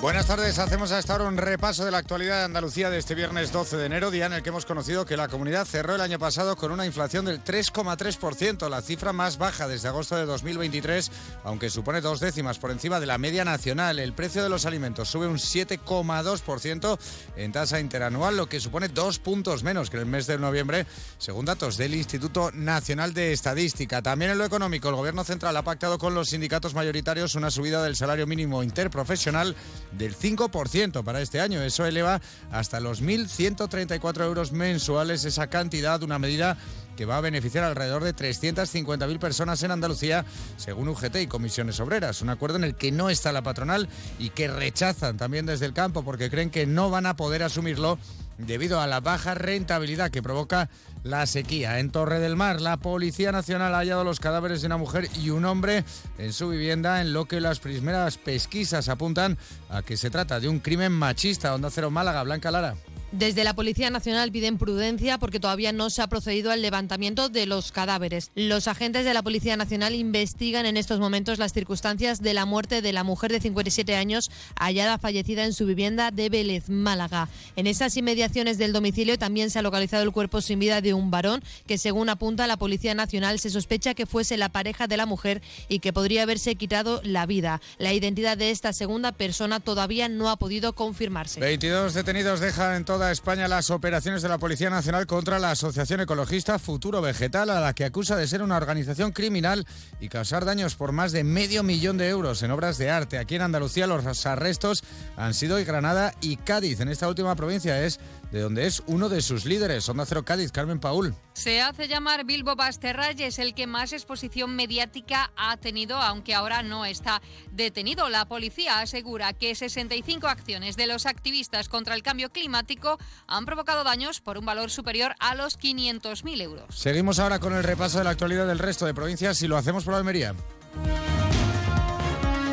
Buenas tardes, hacemos hasta ahora un repaso de la actualidad de Andalucía de este viernes 12 de enero, día en el que hemos conocido que la comunidad cerró el año pasado con una inflación del 3,3%, la cifra más baja desde agosto de 2023, aunque supone dos décimas por encima de la media nacional. El precio de los alimentos sube un 7,2% en tasa interanual, lo que supone dos puntos menos que en el mes de noviembre, según datos del Instituto Nacional de Estadística. También en lo económico, el Gobierno Central ha pactado con los sindicatos mayoritarios una subida del salario mínimo interprofesional del 5% para este año. Eso eleva hasta los 1.134 euros mensuales esa cantidad, una medida que va a beneficiar alrededor de 350.000 personas en Andalucía, según UGT y Comisiones Obreras. Un acuerdo en el que no está la patronal y que rechazan también desde el campo porque creen que no van a poder asumirlo debido a la baja rentabilidad que provoca la sequía. En Torre del Mar, la Policía Nacional ha hallado los cadáveres de una mujer y un hombre en su vivienda, en lo que las primeras pesquisas apuntan a que se trata de un crimen machista. Onda Cero Málaga, Blanca Lara. Desde la Policía Nacional piden prudencia porque todavía no se ha procedido al levantamiento de los cadáveres. Los agentes de la Policía Nacional investigan en estos momentos las circunstancias de la muerte de la mujer de 57 años hallada fallecida en su vivienda de Vélez, Málaga. En esas inmediaciones del domicilio también se ha localizado el cuerpo sin vida de un varón que, según apunta la Policía Nacional, se sospecha que fuese la pareja de la mujer y que podría haberse quitado la vida. La identidad de esta segunda persona todavía no ha podido confirmarse. 22 detenidos dejan en toda España las operaciones de la Policía Nacional contra la Asociación Ecologista Futuro Vegetal, a la que acusa de ser una organización criminal y causar daños por más de medio millón de euros en obras de arte. Aquí en Andalucía los arrestos han sido en Granada y Cádiz. En esta última provincia es de donde es uno de sus líderes. Onda Cero Cádiz, Carmen Paul. Se hace llamar Bilbo Basterray, es el que más exposición mediática ha tenido, aunque ahora no está detenido. La policía asegura que 65 acciones de los activistas contra el cambio climático han provocado daños por un valor superior a los 500.000 euros. Seguimos ahora con el repaso de la actualidad del resto de provincias y lo hacemos por Almería.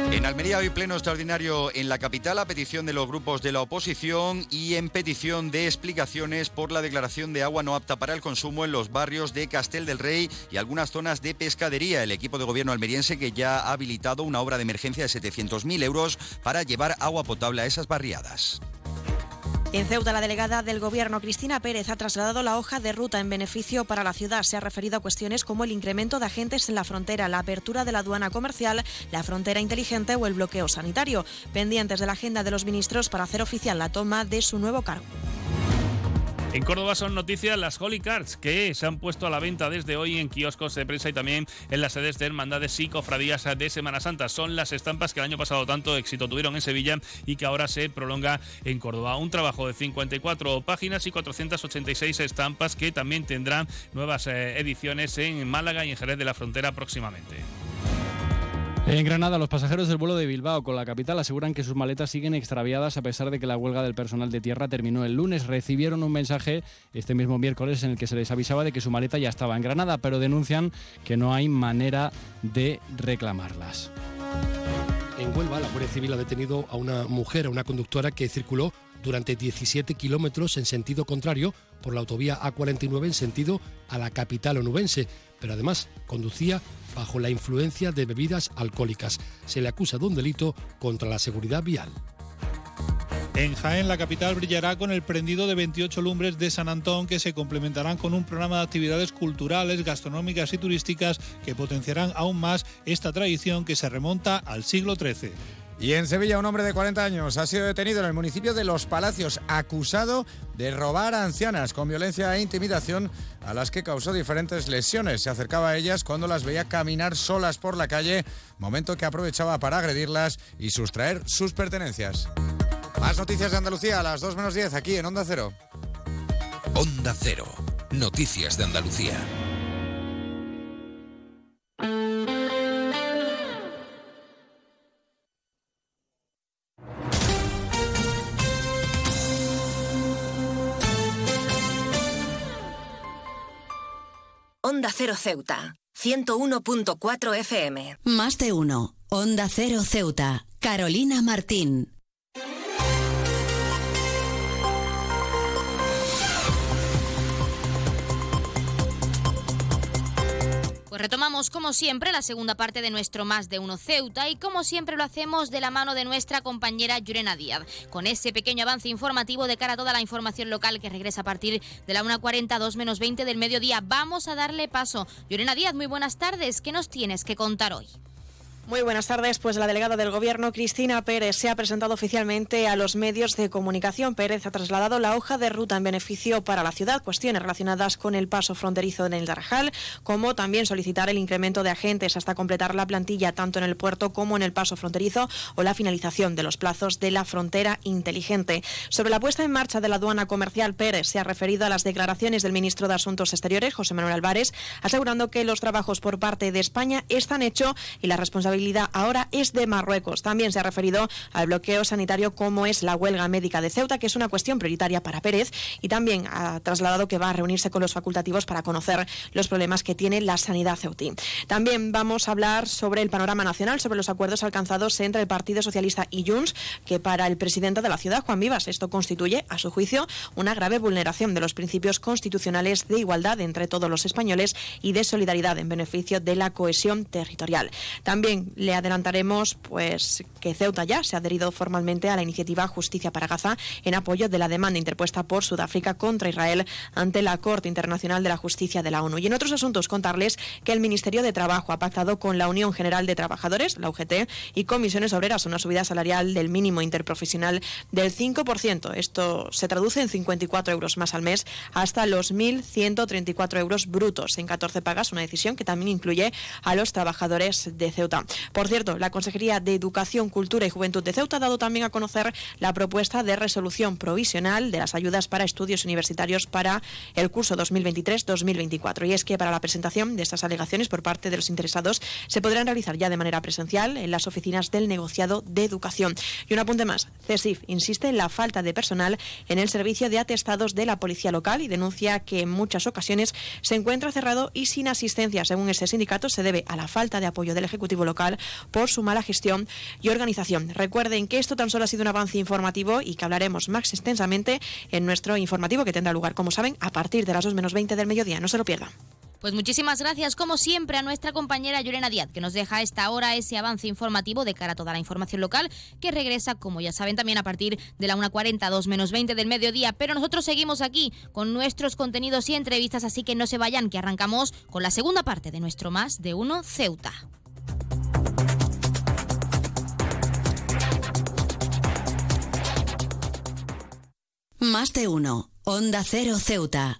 En Almería hoy pleno extraordinario en la capital a petición de los grupos de la oposición y en petición de explicaciones por la declaración de agua no apta para el consumo en los barrios de Castel del Rey y algunas zonas de pescadería. El equipo de gobierno almeriense que ya ha habilitado una obra de emergencia de 700.000 euros para llevar agua potable a esas barriadas. En Ceuta, la delegada del Gobierno, Cristina Pérez, ha trasladado la hoja de ruta en beneficio para la ciudad. Se ha referido a cuestiones como el incremento de agentes en la frontera, la apertura de la aduana comercial, la frontera inteligente o el bloqueo sanitario, pendientes de la agenda de los ministros para hacer oficial la toma de su nuevo cargo. En Córdoba son noticias las Holy Cards que se han puesto a la venta desde hoy en kioscos de prensa y también en las sedes de hermandades y cofradías de Semana Santa. Son las estampas que el año pasado tanto éxito tuvieron en Sevilla y que ahora se prolonga en Córdoba. Un trabajo de 54 páginas y 486 estampas que también tendrán nuevas eh, ediciones en Málaga y en Jerez de la Frontera próximamente. En Granada, los pasajeros del vuelo de Bilbao con la capital aseguran que sus maletas siguen extraviadas a pesar de que la huelga del personal de tierra terminó el lunes. Recibieron un mensaje este mismo miércoles en el que se les avisaba de que su maleta ya estaba en Granada, pero denuncian que no hay manera de reclamarlas. En Huelva, la Guardia Civil ha detenido a una mujer, a una conductora que circuló durante 17 kilómetros en sentido contrario por la autovía A49 en sentido a la capital onubense, pero además conducía bajo la influencia de bebidas alcohólicas. Se le acusa de un delito contra la seguridad vial. En Jaén, la capital brillará con el prendido de 28 lumbres de San Antón que se complementarán con un programa de actividades culturales, gastronómicas y turísticas que potenciarán aún más esta tradición que se remonta al siglo XIII. Y en Sevilla, un hombre de 40 años ha sido detenido en el municipio de Los Palacios, acusado de robar a ancianas con violencia e intimidación a las que causó diferentes lesiones. Se acercaba a ellas cuando las veía caminar solas por la calle, momento que aprovechaba para agredirlas y sustraer sus pertenencias. Más noticias de Andalucía a las 2 menos 10 aquí en Onda Cero. Onda Cero. Noticias de Andalucía. Cero Ceuta, 101.4 FM. Más de uno. Onda Cero Ceuta. Carolina Martín. Pues retomamos como siempre la segunda parte de nuestro Más de Uno Ceuta y como siempre lo hacemos de la mano de nuestra compañera Yurena Díaz, con ese pequeño avance informativo de cara a toda la información local que regresa a partir de la 1.40, 2 menos 20 del mediodía. Vamos a darle paso. Yurena Díaz, muy buenas tardes. ¿Qué nos tienes que contar hoy? Muy buenas tardes. Pues la delegada del Gobierno, Cristina Pérez, se ha presentado oficialmente a los medios de comunicación. Pérez ha trasladado la hoja de ruta en beneficio para la ciudad, cuestiones relacionadas con el paso fronterizo en el Darjal, como también solicitar el incremento de agentes hasta completar la plantilla tanto en el puerto como en el paso fronterizo o la finalización de los plazos de la frontera inteligente. Sobre la puesta en marcha de la aduana comercial, Pérez se ha referido a las declaraciones del ministro de Asuntos Exteriores, José Manuel Álvarez, asegurando que los trabajos por parte de España están hechos y la ahora es de Marruecos. También se ha referido al bloqueo sanitario como es la huelga médica de Ceuta, que es una cuestión prioritaria para Pérez, y también ha trasladado que va a reunirse con los facultativos para conocer los problemas que tiene la sanidad ceutí. También vamos a hablar sobre el panorama nacional, sobre los acuerdos alcanzados entre el Partido Socialista y Junts, que para el presidente de la ciudad, Juan Vivas, esto constituye, a su juicio, una grave vulneración de los principios constitucionales de igualdad entre todos los españoles y de solidaridad en beneficio de la cohesión territorial. También le adelantaremos pues que Ceuta ya se ha adherido formalmente a la iniciativa Justicia para Gaza en apoyo de la demanda interpuesta por Sudáfrica contra Israel ante la Corte Internacional de la Justicia de la ONU. Y en otros asuntos contarles que el Ministerio de Trabajo ha pactado con la Unión General de Trabajadores, la UGT, y Comisiones Obreras una subida salarial del mínimo interprofesional del 5%. Esto se traduce en 54 euros más al mes hasta los 1.134 euros brutos en 14 pagas, una decisión que también incluye a los trabajadores de Ceuta. Por cierto, la Consejería de Educación, Cultura y Juventud de Ceuta ha dado también a conocer la propuesta de resolución provisional de las ayudas para estudios universitarios para el curso 2023-2024. Y es que para la presentación de estas alegaciones por parte de los interesados se podrán realizar ya de manera presencial en las oficinas del negociado de educación. Y un apunte más, CESIF insiste en la falta de personal en el servicio de atestados de la policía local y denuncia que en muchas ocasiones se encuentra cerrado y sin asistencia. Según ese sindicato, se debe a la falta de apoyo del Ejecutivo local por su mala gestión y organización. Recuerden que esto tan solo ha sido un avance informativo y que hablaremos más extensamente en nuestro informativo que tendrá lugar, como saben, a partir de las 2 menos 20 del mediodía. No se lo pierdan. Pues muchísimas gracias, como siempre, a nuestra compañera Llorena Díaz, que nos deja a esta hora ese avance informativo de cara a toda la información local, que regresa, como ya saben, también a partir de la 1.40, 2 menos 20 del mediodía. Pero nosotros seguimos aquí con nuestros contenidos y entrevistas, así que no se vayan, que arrancamos con la segunda parte de nuestro Más de Uno Ceuta. Más de uno. Onda Cero Ceuta.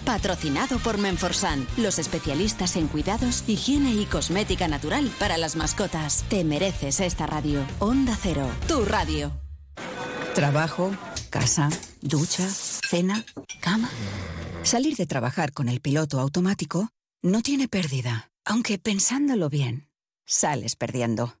Patrocinado por Menforsan, los especialistas en cuidados, higiene y cosmética natural para las mascotas. Te mereces esta radio. Onda Cero, tu radio. Trabajo, casa, ducha, cena, cama. Salir de trabajar con el piloto automático no tiene pérdida, aunque pensándolo bien, sales perdiendo.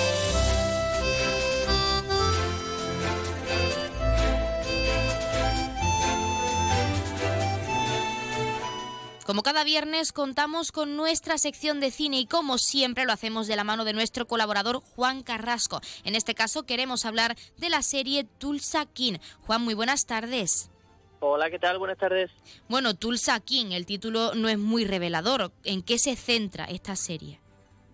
Como cada viernes contamos con nuestra sección de cine y como siempre lo hacemos de la mano de nuestro colaborador Juan Carrasco. En este caso queremos hablar de la serie Tulsa King. Juan, muy buenas tardes. Hola, ¿qué tal? Buenas tardes. Bueno, Tulsa King, el título no es muy revelador. ¿En qué se centra esta serie?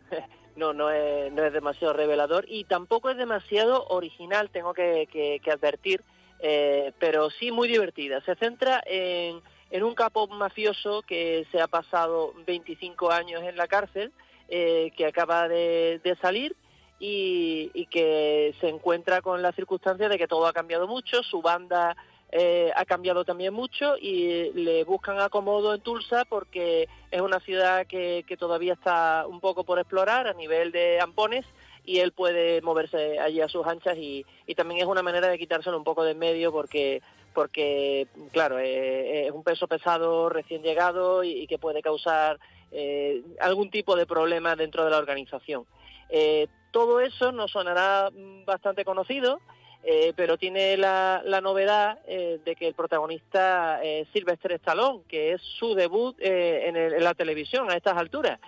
No, no es, no es demasiado revelador y tampoco es demasiado original, tengo que, que- que advertir, eh, pero sí muy divertida. Se centra en, en un capo mafioso que se ha pasado 25 años en la cárcel, eh, que acaba de, salir y, que se encuentra con la circunstancia de que todo ha cambiado mucho, su banda eh, ha cambiado también mucho y le buscan acomodo en Tulsa porque es una ciudad que, que todavía está un poco por explorar a nivel de ampones y él puede moverse allí a sus anchas y, y también es una manera de quitárselo un poco de en medio porque porque claro eh, es un peso pesado recién llegado y, que puede causar eh, algún tipo de problema dentro de la organización. Eh, todo eso nos sonará mm, bastante conocido, eh, pero tiene la, la novedad eh, de que el protagonista es Sylvester Stallone, que es su debut eh, en, el- en la televisión a estas alturas.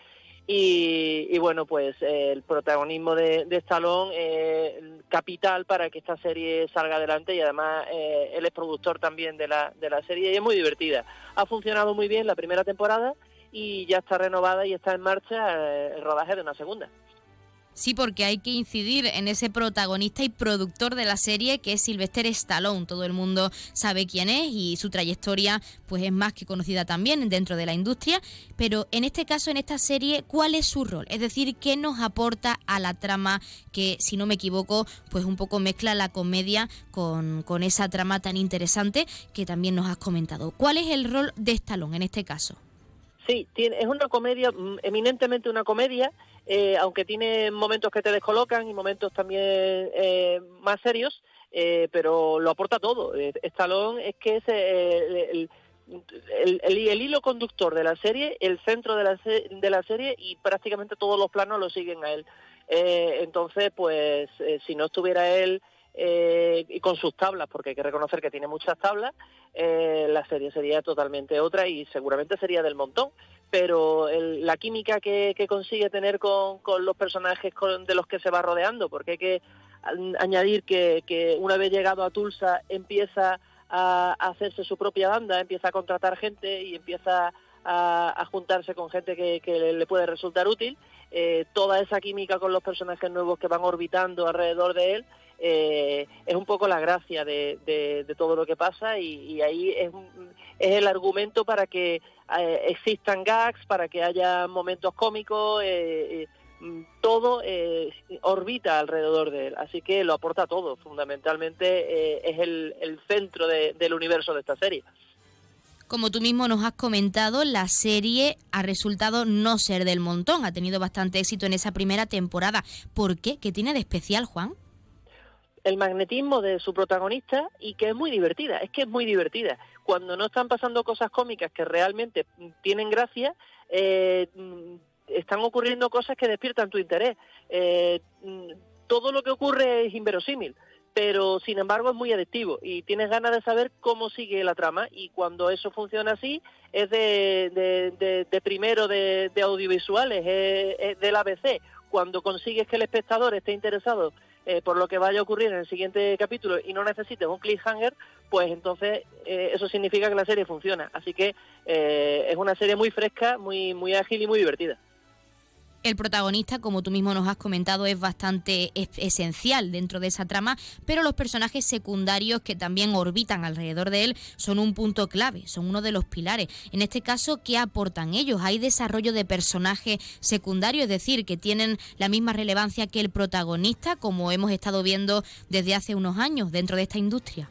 Y, y bueno, pues eh, el protagonismo de, de Stallone es capital para que esta serie salga adelante y además eh, él es productor también de la, de la serie y es muy divertida. Ha funcionado muy bien la primera temporada y ya está renovada y está en marcha eh, el rodaje de una segunda. Sí, porque hay que incidir en ese protagonista y productor de la serie que es Sylvester Stallone. Todo el mundo sabe quién es y su trayectoria pues es más que conocida también dentro de la industria. Pero en este caso, en esta serie, ¿cuál es su rol? Es decir, ¿qué nos aporta a la trama que, si no me equivoco, pues un poco mezcla la comedia con, con esa trama tan interesante que también nos has comentado? ¿Cuál es el rol de Stallone en este caso? Sí, tiene, es una comedia, mm, eminentemente una comedia, eh, aunque tiene momentos que te descolocan y momentos también eh, más serios, eh, pero lo aporta todo. Eh, Stallone es que es eh, el, el- el- hilo conductor de la serie, el centro de la, de la serie y prácticamente todos los planos lo siguen a él. Eh, entonces, pues, eh, si no estuviera él eh, y con sus tablas, porque hay que reconocer que tiene muchas tablas, eh, la serie sería totalmente otra y seguramente sería del montón. Pero el- la química que, consigue tener con, los personajes con- de los que se va rodeando, porque hay que añadir que, una vez llegado a Tulsa empieza a, a hacerse su propia banda, empieza a contratar gente y empieza a, juntarse con gente que, le puede resultar útil. Eh, toda esa química con los personajes nuevos que van orbitando alrededor de él eh, es un poco la gracia de, todo lo que pasa y, ahí es, es, el argumento para que eh, existan gags, para que haya momentos cómicos, eh, todo orbita alrededor de él, así que lo aporta todo, fundamentalmente es el, centro del universo de esta serie. Como tú mismo nos has comentado, la serie ha resultado no ser del montón, ha tenido bastante éxito en esa primera temporada. ¿Por qué? ¿Qué tiene de especial, Juan? El magnetismo de su protagonista y que es muy divertida, es que es muy divertida. Cuando no están pasando cosas cómicas que realmente tienen gracia, eh, están ocurriendo cosas que despiertan tu interés. Eh, todo lo que ocurre es inverosímil, pero sin embargo es muy adictivo y tienes ganas de saber cómo sigue la trama y cuando eso funciona así es de, primero de, audiovisuales, es, es del ABC. Cuando consigues que el espectador esté interesado eh, por lo que vaya a ocurrir en el siguiente capítulo y no necesites un cliffhanger, pues entonces eh, eso significa que la serie funciona. Así que eh, es una serie muy fresca, muy, muy ágil y muy divertida. El protagonista, como tú mismo nos has comentado, es bastante esencial dentro de esa trama, pero los personajes secundarios que también orbitan alrededor de él son un punto clave, son uno de los pilares. En este caso, ¿qué aportan ellos? ¿Hay desarrollo de personajes secundarios, es decir, que tienen la misma relevancia que el protagonista, como hemos estado viendo desde hace unos años dentro de esta industria?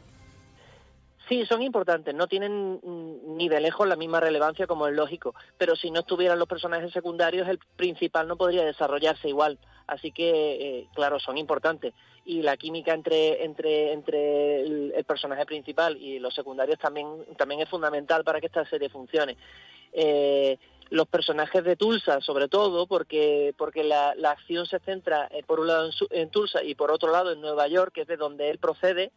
Sí, son importantes, no tienen ni de lejos la misma relevancia como es lógico, pero si no estuvieran los personajes secundarios, el principal no podría desarrollarse igual. Así que, eh, claro, son importantes. Y la química entre, entre, entre el, personaje principal y los secundarios también, también es fundamental para que esta serie funcione. Eh, los personajes de Tulsa, sobre todo, porque, porque la, acción se centra, eh, por un lado, en, Tulsa y por otro lado en Nueva York, que es de donde él procede.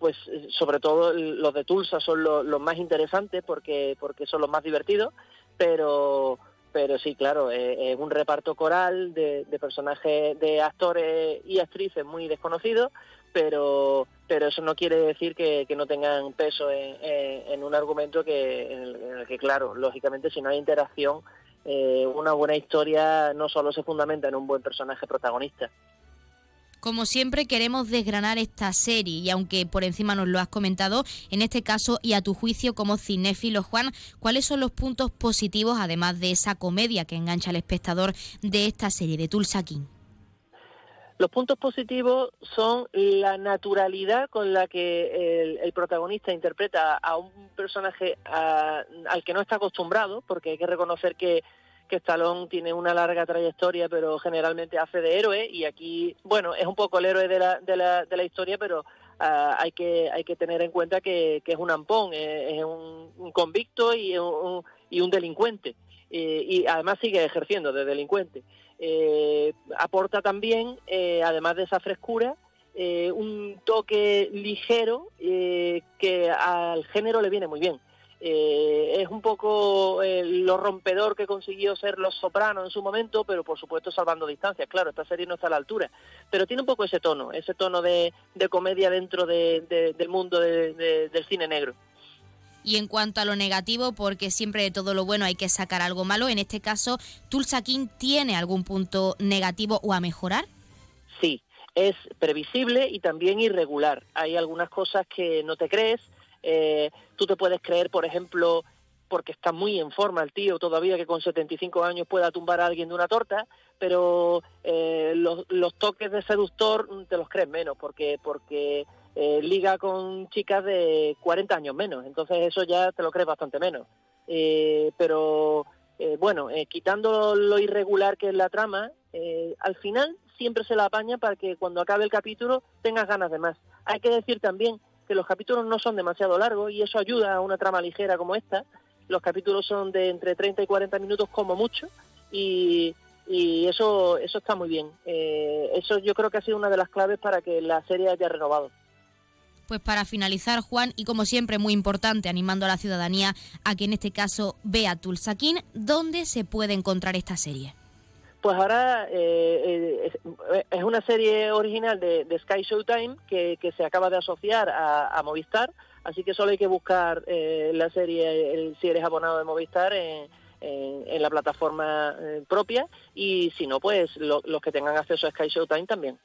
Pues sobre todo los de Tulsa son los, más interesantes porque, porque son los más divertidos, pero, pero sí, claro, es, un reparto coral de, personajes, de actores y actrices muy desconocidos, pero, pero eso no quiere decir que, no tengan peso en, un argumento que, en el, que, claro, lógicamente si no hay interacción, eh, una buena historia no solo se fundamenta en un buen personaje protagonista. Como siempre queremos desgranar esta serie y aunque por encima nos lo has comentado, en este caso y a tu juicio como cinéfilo Juan, ¿cuáles son los puntos positivos además de esa comedia que engancha al espectador de esta serie de Tulsa King? Los puntos positivos son la naturalidad con la que el, protagonista interpreta a un personaje al que no está acostumbrado, porque hay que reconocer que que Stallone tiene una larga trayectoria, pero generalmente hace de héroe y aquí, bueno, es un poco el héroe de la, de la, de la historia, pero ah, hay, que, hay que tener en cuenta que, es un ampón, eh, es, un, convicto y un, y un delincuente. Eh, y además sigue ejerciendo de delincuente. Eh, aporta también, además de esa frescura, un toque ligero que al género le viene muy bien. Eh, es un poco eh, lo rompedor que consiguió ser Los Sopranos en su momento, pero por supuesto salvando distancias. Claro, esta serie no está a la altura, pero tiene un poco ese tono, ese tono de, comedia dentro del mundo del cine negro. Y en cuanto a lo negativo, porque siempre de todo lo bueno hay que sacar algo malo, en este caso, ¿Tulsa King tiene algún punto negativo o a mejorar? Sí, es previsible y también irregular. Hay algunas cosas que no te crees, eh, tú te puedes creer, por ejemplo, porque está muy en forma el tío todavía, que con 75 años pueda tumbar a alguien de una torta, pero eh, los, toques de seductor te los crees menos, porque, porque eh, liga con chicas de 40 años menos, entonces eso ya te lo crees bastante menos. pero bueno, quitando lo irregular que es la trama, al final siempre se la apaña para que cuando acabe el capítulo tengas ganas de más. Hay que decir también que los capítulos no son demasiado largos y eso ayuda a una trama ligera como esta. Los capítulos son de entre 30 y 40 minutos como mucho y, eso, eso está muy bien. Eh, eso yo creo que ha sido una de las claves para que la serie haya renovado. Pues para finalizar, Juan, y como siempre muy importante, animando a la ciudadanía a que en este caso vea Tulsaquín, ¿dónde se puede encontrar esta serie? Pues ahora eh, eh, es una serie original de, Sky Showtime que, se acaba de asociar a, Movistar, Así que solo hay que buscar eh, la serie, si eres abonado de Movistar, en, la plataforma propia y si no, pues los que tengan acceso a Sky Showtime también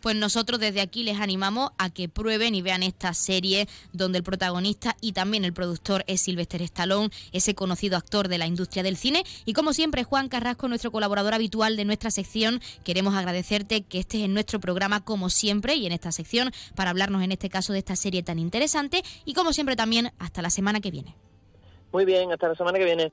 pues nosotros desde aquí les animamos a que prueben y vean esta serie donde el protagonista y también el productor es Sylvester Stallone, ese conocido actor de la industria del cine. Y como siempre, Juan Carrasco, nuestro colaborador habitual de nuestra sección, queremos agradecerte que estés en nuestro programa como siempre y en esta sección para hablarnos en este caso de esta serie tan interesante. Y como siempre también, hasta la semana que viene. Muy bien, hasta la semana que viene.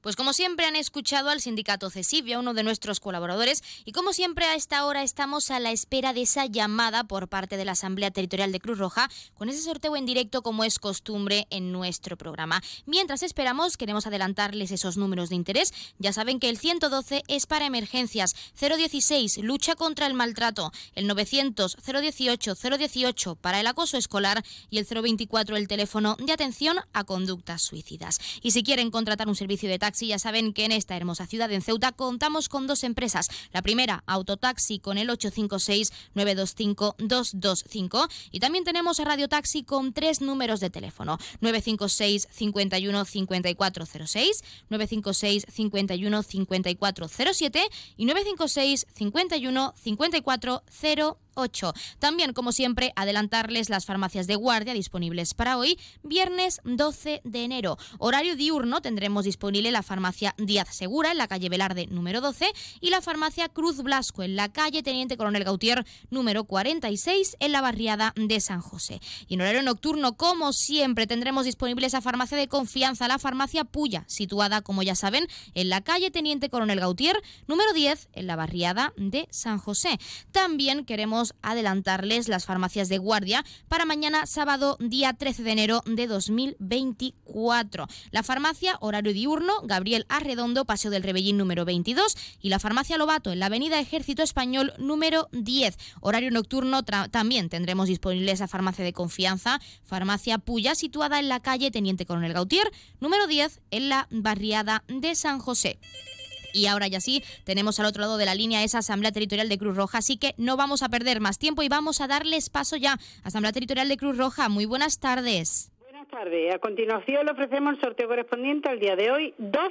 Pues como siempre han escuchado al sindicato CESIF, uno de nuestros colaboradores, y como siempre a esta hora estamos a la espera de esa llamada por parte de la Asamblea Territorial de Cruz Roja con ese sorteo en directo como es costumbre en nuestro programa. Mientras esperamos, queremos adelantarles esos números de interés. Ya saben que el 112 es para emergencias, 016 lucha contra el maltrato, el 900 018 018 para el acoso escolar y el 024 el teléfono de atención a conductas suicidas. Y si quieren contratar un servicio de taxi, ya saben que en esta hermosa ciudad en Ceuta contamos con dos empresas. La primera, Autotaxi, con el 856-925-225. Y también tenemos a Radio Taxi con tres números de teléfono. 956 51 5406, 956 51 5407 y 956 51 5408. También, como siempre, adelantarles las farmacias de guardia disponibles para hoy, viernes 12 de enero. Horario diurno tendremos disponible la farmacia Díaz Segura en la calle Velarde número 12 y la farmacia Cruz Blasco en la calle Teniente Coronel Gautier número 46 en la barriada de San José. Y en horario nocturno, como siempre, tendremos disponible esa farmacia de confianza, la farmacia Puya, situada, como ya saben, en la calle Teniente Coronel Gautier número 10 en la barriada de San José. También queremos adelantarles las farmacias de guardia para mañana sábado día 13 de enero de 2024. La farmacia horario diurno Gabriel Arredondo, Paseo del Rebellín número 22 y la farmacia Lobato en la Avenida Ejército Español número 10. Horario nocturno también tendremos disponible esa farmacia de confianza, farmacia Puya situada en la calle Teniente Coronel Gautier número 10 en la barriada de San José. Y ahora ya sí, tenemos al otro lado de la línea esa Asamblea Territorial de Cruz Roja, así que no vamos a perder más tiempo y vamos a darles paso ya. Asamblea Territorial de Cruz Roja, muy buenas tardes. Buenas tardes. A continuación le ofrecemos el sorteo correspondiente al día de hoy, 12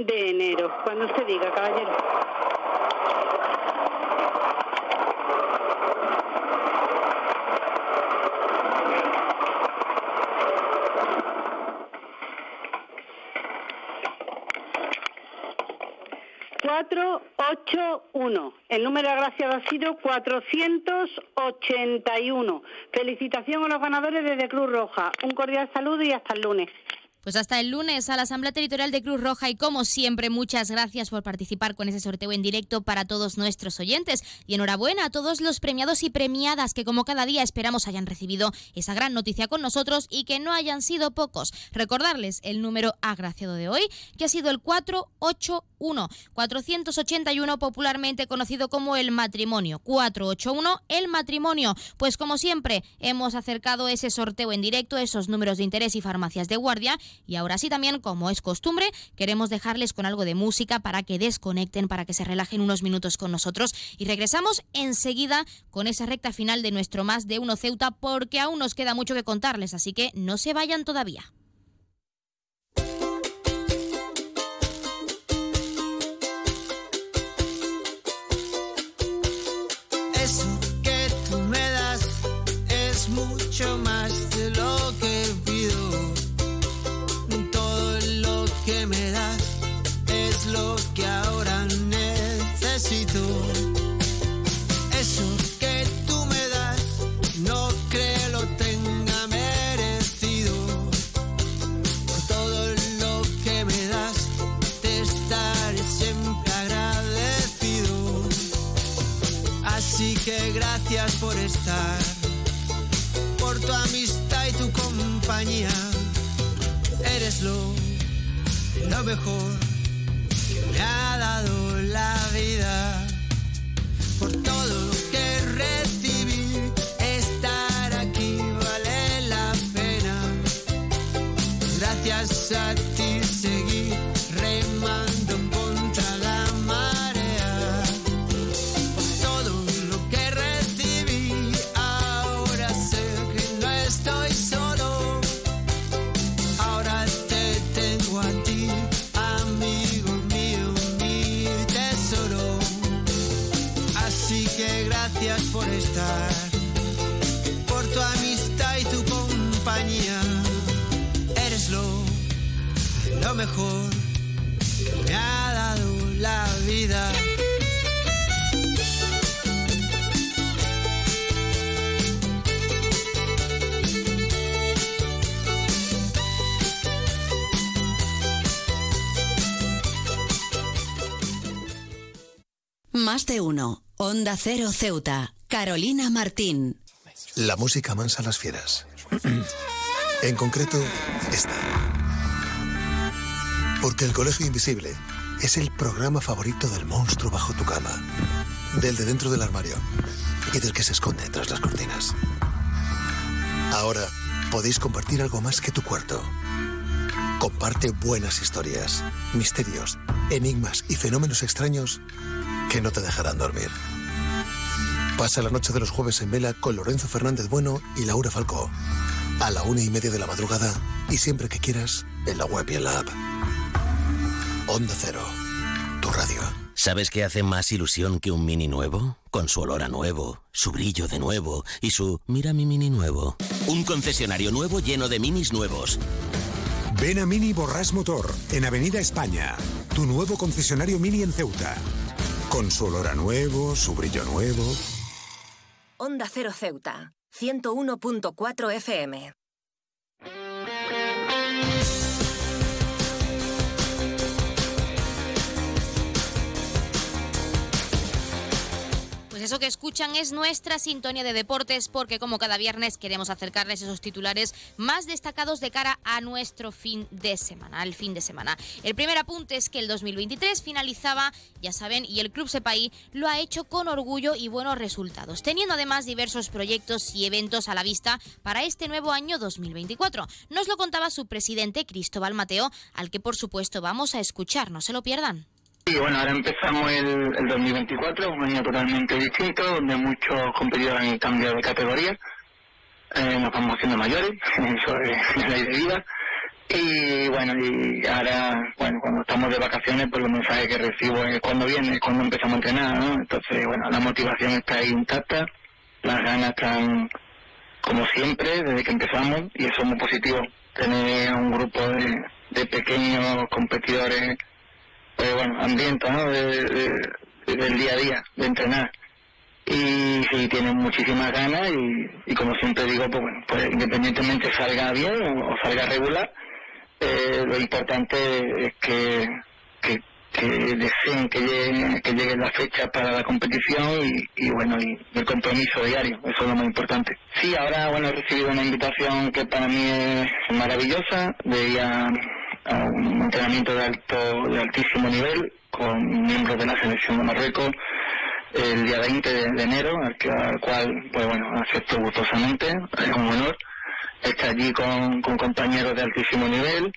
de enero. Cuando usted diga, caballero. 481. El número agraciado ha sido 481. Felicitación a los ganadores desde Cruz Roja. Un cordial saludo y hasta el lunes. Pues hasta el lunes a la Asamblea Territorial de Cruz Roja y como siempre muchas gracias por participar con ese sorteo en directo para todos nuestros oyentes. Y enhorabuena a todos los premiados y premiadas que como cada día esperamos hayan recibido esa gran noticia con nosotros y que no hayan sido pocos. Recordarles el número agraciado de hoy que ha sido el 481 481 popularmente conocido como el matrimonio. 481 el matrimonio. Pues como siempre hemos acercado ese sorteo en directo esos números de interés y farmacias de guardia y ahora sí también, como es costumbre, queremos dejarles con algo de música para que desconecten, para que se relajen unos minutos con nosotros y regresamos enseguida con esa recta final de nuestro Más de Uno Ceuta porque aún nos queda mucho que contarles, así que no se vayan todavía. Eres lo, lo mejor que me ha dado la vida. Por todo lo que recibí, estar aquí vale la pena. Gracias a ti seguí Más de uno. Onda Cero Ceuta. Carolina Martín. La música mansa las fieras. en concreto, esta. Porque el Colegio Invisible es el programa favorito del monstruo bajo tu cama, del de dentro del armario y del que se esconde tras las cortinas. Ahora podéis compartir algo más que tu cuarto. Comparte buenas historias, misterios, enigmas y fenómenos extraños que no te dejarán dormir. Pasa la noche de los jueves en vela con Lorenzo Fernández Bueno y Laura Falcó. A la una y media de la madrugada y siempre que quieras en la web y en la app. Onda Cero, tu radio. ¿Sabes qué hace más ilusión que un mini nuevo? Con su olor a nuevo, su brillo de nuevo y su mira mi mini nuevo. Un concesionario nuevo lleno de minis nuevos. Ven a Mini Borrás Motor, en Avenida España. Tu nuevo concesionario Mini en Ceuta. Con su olor a nuevo, su brillo nuevo. Onda Cero Ceuta, 101.4 FM. Pues eso que escuchan es nuestra sintonía de deportes porque como cada viernes queremos acercarles esos titulares más destacados de cara a nuestro fin de semana, al fin de semana. El primer apunte es que el 2023 finalizaba, ya saben, y el Club Sepaí lo ha hecho con orgullo y buenos resultados, teniendo además diversos proyectos y eventos a la vista para este nuevo año 2024. Nos lo contaba su presidente Cristóbal Mateo, al que por supuesto vamos a escuchar, no se lo pierdan. Y bueno, ahora empezamos el, el 2024, un año totalmente distinto, donde muchos competidores han cambiado de categoría, eh, nos vamos haciendo mayores, eso es la ley. Y bueno, y ahora, bueno, cuando estamos de vacaciones, pues los mensajes que recibo es cuando viene, cuando empezamos a entrenar, ¿no? Entonces, bueno, la motivación está ahí intacta, las ganas están como siempre, desde que empezamos, y eso es muy positivo, tener un grupo de, de pequeños competidores pues bueno, ambiente ¿no? De, de- del día a día, de entrenar. Y sí, tienen muchísimas ganas y, y como siempre digo, pues bueno, pues independientemente salga bien o, salga regular, eh, lo importante es que, que, que deseen que llegue, que llegue la fecha para la competición y, y bueno, y, el compromiso diario, eso es lo más importante. Sí, ahora bueno, he recibido una invitación que para mí es maravillosa, de ir a un entrenamiento de alto, de altísimo nivel con miembros de la selección de Marruecos el día 20 de, enero, al, que- al cual, pues bueno, acepto gustosamente, es un honor estar allí con, con compañeros de altísimo nivel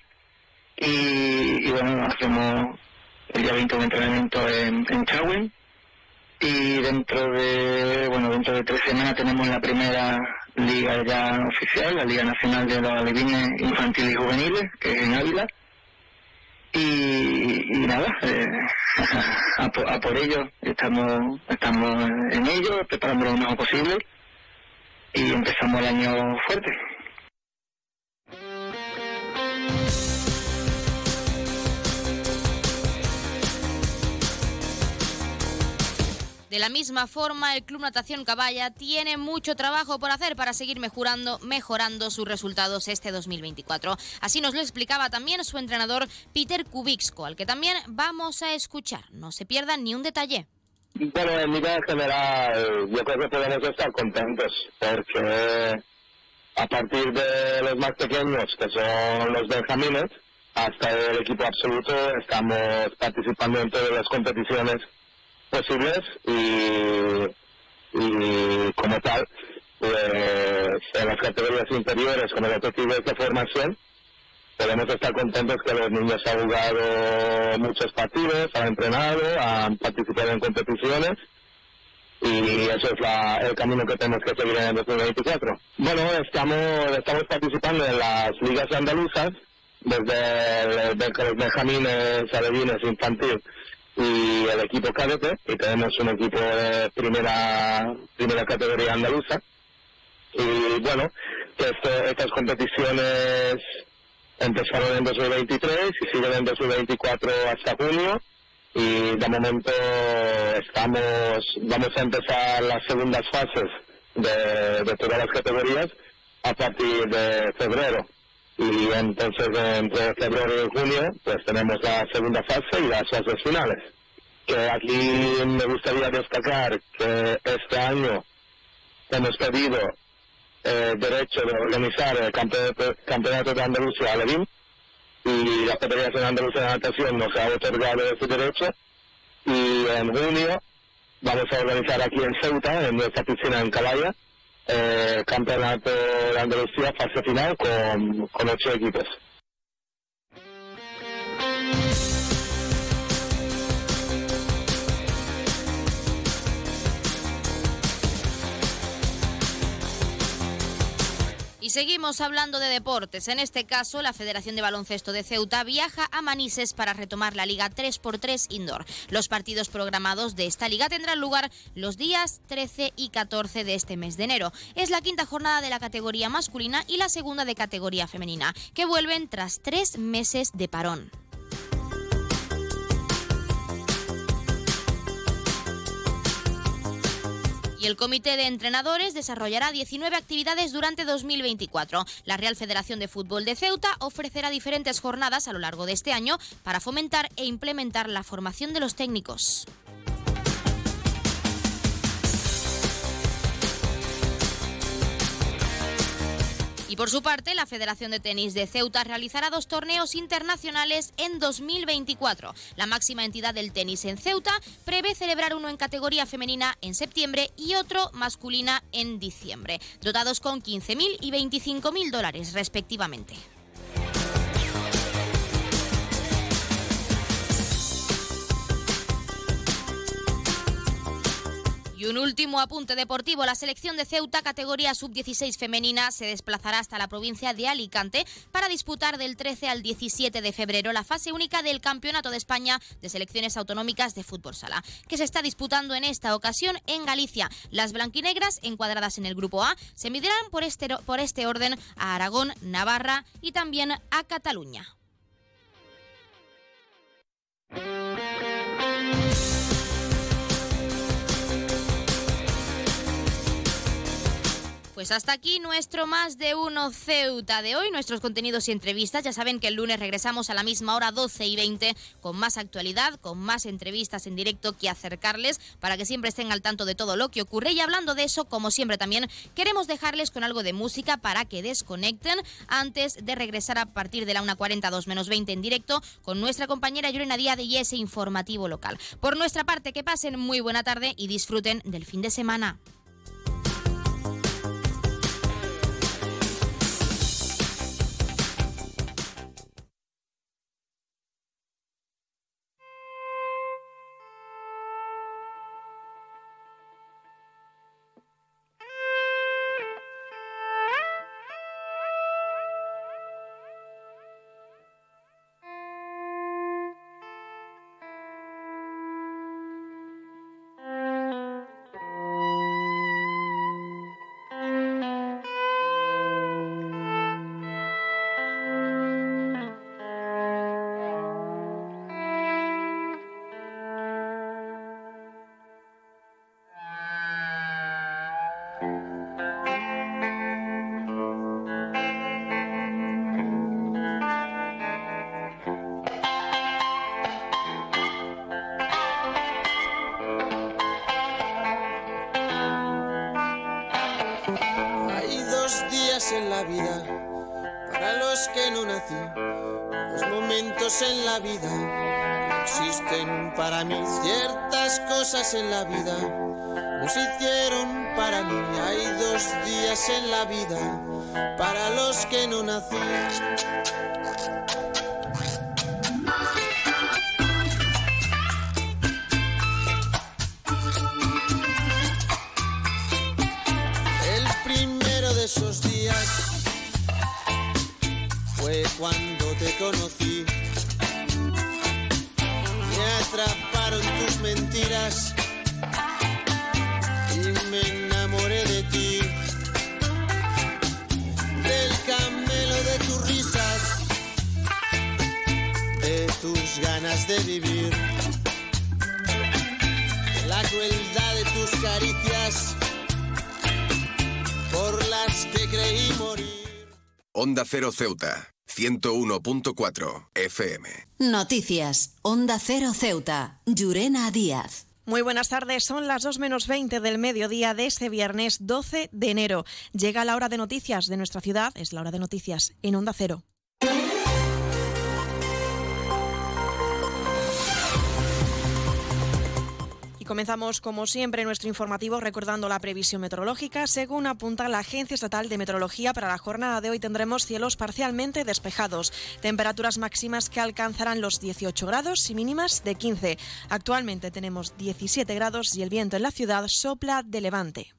y, y bueno, hacemos el día 20 un entrenamiento en, en Chauen y dentro de, bueno, dentro de tres semanas tenemos la primera liga ya oficial, la Liga Nacional de los Alevines Infantiles y Juveniles, que es en Ávila. Y, nada, eh, a, a por ello estamos, estamos en ello, preparando lo mejor posible y empezamos el año fuerte. De la misma forma, el Club Natación Caballa tiene mucho trabajo por hacer para seguir mejorando, mejorando sus resultados este 2024. Así nos lo explicaba también su entrenador Peter Kubixko, al que también vamos a escuchar. No se pierdan ni un detalle. Bueno, en nivel general, yo creo que podemos estar contentos porque a partir de los más pequeños, que son los benjamines, hasta el equipo absoluto, estamos participando en todas las competiciones posibles y, y como tal, pues en las categorías inferiores con el objetivo de formación, podemos estar contentos que los niños han jugado muchos partidos, han entrenado, han participado en competiciones y eso es la, el camino que tenemos que seguir en el 2024. Bueno, estamos, estamos participando en las ligas andaluzas, desde el, los benjamines, alevines, infantil y el equipo cadete, y tenemos un equipo de primera, primera categoría andaluza. Y bueno, estas competiciones empezaron en 2023 y siguen en 2024 hasta junio y de momento estamos vamos a empezar las segundas fases de, de todas las categorías a partir de febrero y entonces entre febrero y junio pues tenemos la segunda fase y las fases finales. Que aquí me gustaría destacar que este año hemos pedido eh, derecho de organizar el campeonato, campeonato de Andalucía Alevín y la Federación Andalucía de Natación nos ha otorgado ese derecho. Y en junio vamos a organizar aquí en Ceuta, en nuestra piscina en Calaya, eh, campeonato de Andalucía fase final con, con ocho equipos. Seguimos hablando de deportes. En este caso, la Federación de Baloncesto de Ceuta viaja a Manises para retomar la Liga 3x3 Indoor. Los partidos programados de esta liga tendrán lugar los días 13 y 14 de este mes de enero. Es la quinta jornada de la categoría masculina y la segunda de categoría femenina, que vuelven tras tres meses de parón. Y el Comité de Entrenadores desarrollará 19 actividades durante 2024. La Real Federación de Fútbol de Ceuta ofrecerá diferentes jornadas a lo largo de este año para fomentar e implementar la formación de los técnicos. Y por su parte, la Federación de Tenis de Ceuta realizará dos torneos internacionales en 2024. La máxima entidad del tenis en Ceuta prevé celebrar uno en categoría femenina en septiembre y otro masculina en diciembre, dotados con 15.000 y 25.000 dólares respectivamente. Y un último apunte deportivo. La selección de Ceuta, categoría sub-16 femenina, se desplazará hasta la provincia de Alicante para disputar del 13 al 17 de febrero la fase única del Campeonato de España de Selecciones Autonómicas de Fútbol Sala, que se está disputando en esta ocasión en Galicia. Las blanquinegras, encuadradas en el Grupo A, se medirán por este, por este orden a Aragón, Navarra y también a Cataluña. Pues hasta aquí nuestro más de uno Ceuta de hoy, nuestros contenidos y entrevistas. Ya saben que el lunes regresamos a la misma hora 12 y 20 con más actualidad, con más entrevistas en directo que acercarles para que siempre estén al tanto de todo lo que ocurre. Y hablando de eso, como siempre también queremos dejarles con algo de música para que desconecten antes de regresar a partir de la 1.40 2 menos 20 en directo con nuestra compañera Llorena Díaz y ese informativo local. Por nuestra parte, que pasen muy buena tarde y disfruten del fin de semana. Hay dos días en la vida para los que no nací, los momentos en la vida que existen para mí ciertos cosas en la vida, no se hicieron para mí. Hay dos días en la vida, para los que no nací. El primero de esos días fue cuando te conocí. Mentiras. Y me enamoré de ti. Del camelo de tus risas, de tus ganas de vivir, de la crueldad de tus caricias. Por las que creí morir. Onda Cero Ceuta, 101.4 FM. Noticias. Onda Cero Ceuta. Llurena Díaz. Muy buenas tardes, son las 2 menos 20 del mediodía de este viernes 12 de enero. Llega la hora de noticias de nuestra ciudad, es la hora de noticias en Onda Cero. Comenzamos, como siempre, nuestro informativo recordando la previsión meteorológica. Según apunta la Agencia Estatal de Meteorología, para la jornada de hoy tendremos cielos parcialmente despejados, temperaturas máximas que alcanzarán los 18 grados y mínimas de 15. Actualmente tenemos 17 grados y el viento en la ciudad sopla de levante.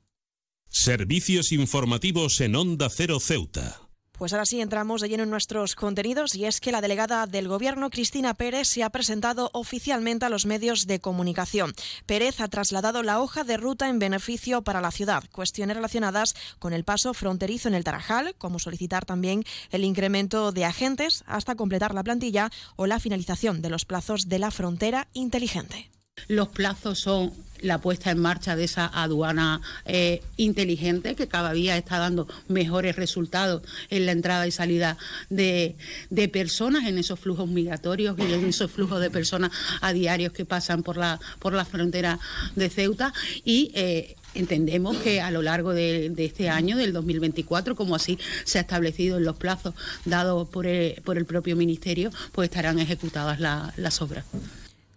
Servicios informativos en Onda Cero Ceuta. Pues ahora sí entramos de lleno en nuestros contenidos y es que la delegada del Gobierno, Cristina Pérez, se ha presentado oficialmente a los medios de comunicación. Pérez ha trasladado la hoja de ruta en beneficio para la ciudad, cuestiones relacionadas con el paso fronterizo en el Tarajal, como solicitar también el incremento de agentes hasta completar la plantilla o la finalización de los plazos de la frontera inteligente. Los plazos son la puesta en marcha de esa aduana eh, inteligente que cada día está dando mejores resultados en la entrada y salida de, de, personas en esos flujos migratorios y en esos flujos de personas a diarios que pasan por la, por la frontera de Ceuta y eh, Entendemos que a lo largo de, este año, del 2024, como así se ha establecido en los plazos dados por el, por el propio Ministerio, pues estarán ejecutadas la, las obras.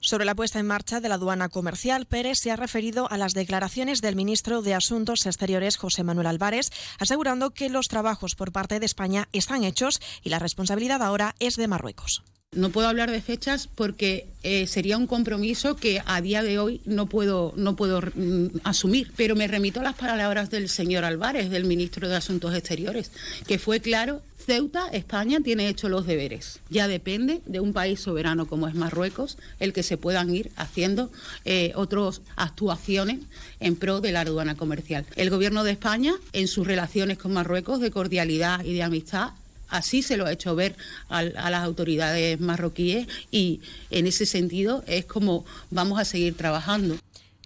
Sobre la puesta en marcha de la aduana comercial, Pérez se ha referido a las declaraciones del ministro de Asuntos Exteriores, José Manuel Álvarez, asegurando que los trabajos por parte de España están hechos y la responsabilidad ahora es de Marruecos. No puedo hablar de fechas porque eh, sería un compromiso que a día de hoy no puedo, no puedo mm, asumir, pero me remito a las palabras del señor Álvarez, del ministro de Asuntos Exteriores, que fue claro Ceuta, España, tiene hecho los deberes. Ya depende de un país soberano como es Marruecos el que se puedan ir haciendo eh, otras actuaciones en pro de la aduana comercial. El Gobierno de España, en sus relaciones con Marruecos de cordialidad y de amistad, Así se lo ha hecho ver a, a, las autoridades marroquíes y en ese sentido es como vamos a seguir trabajando.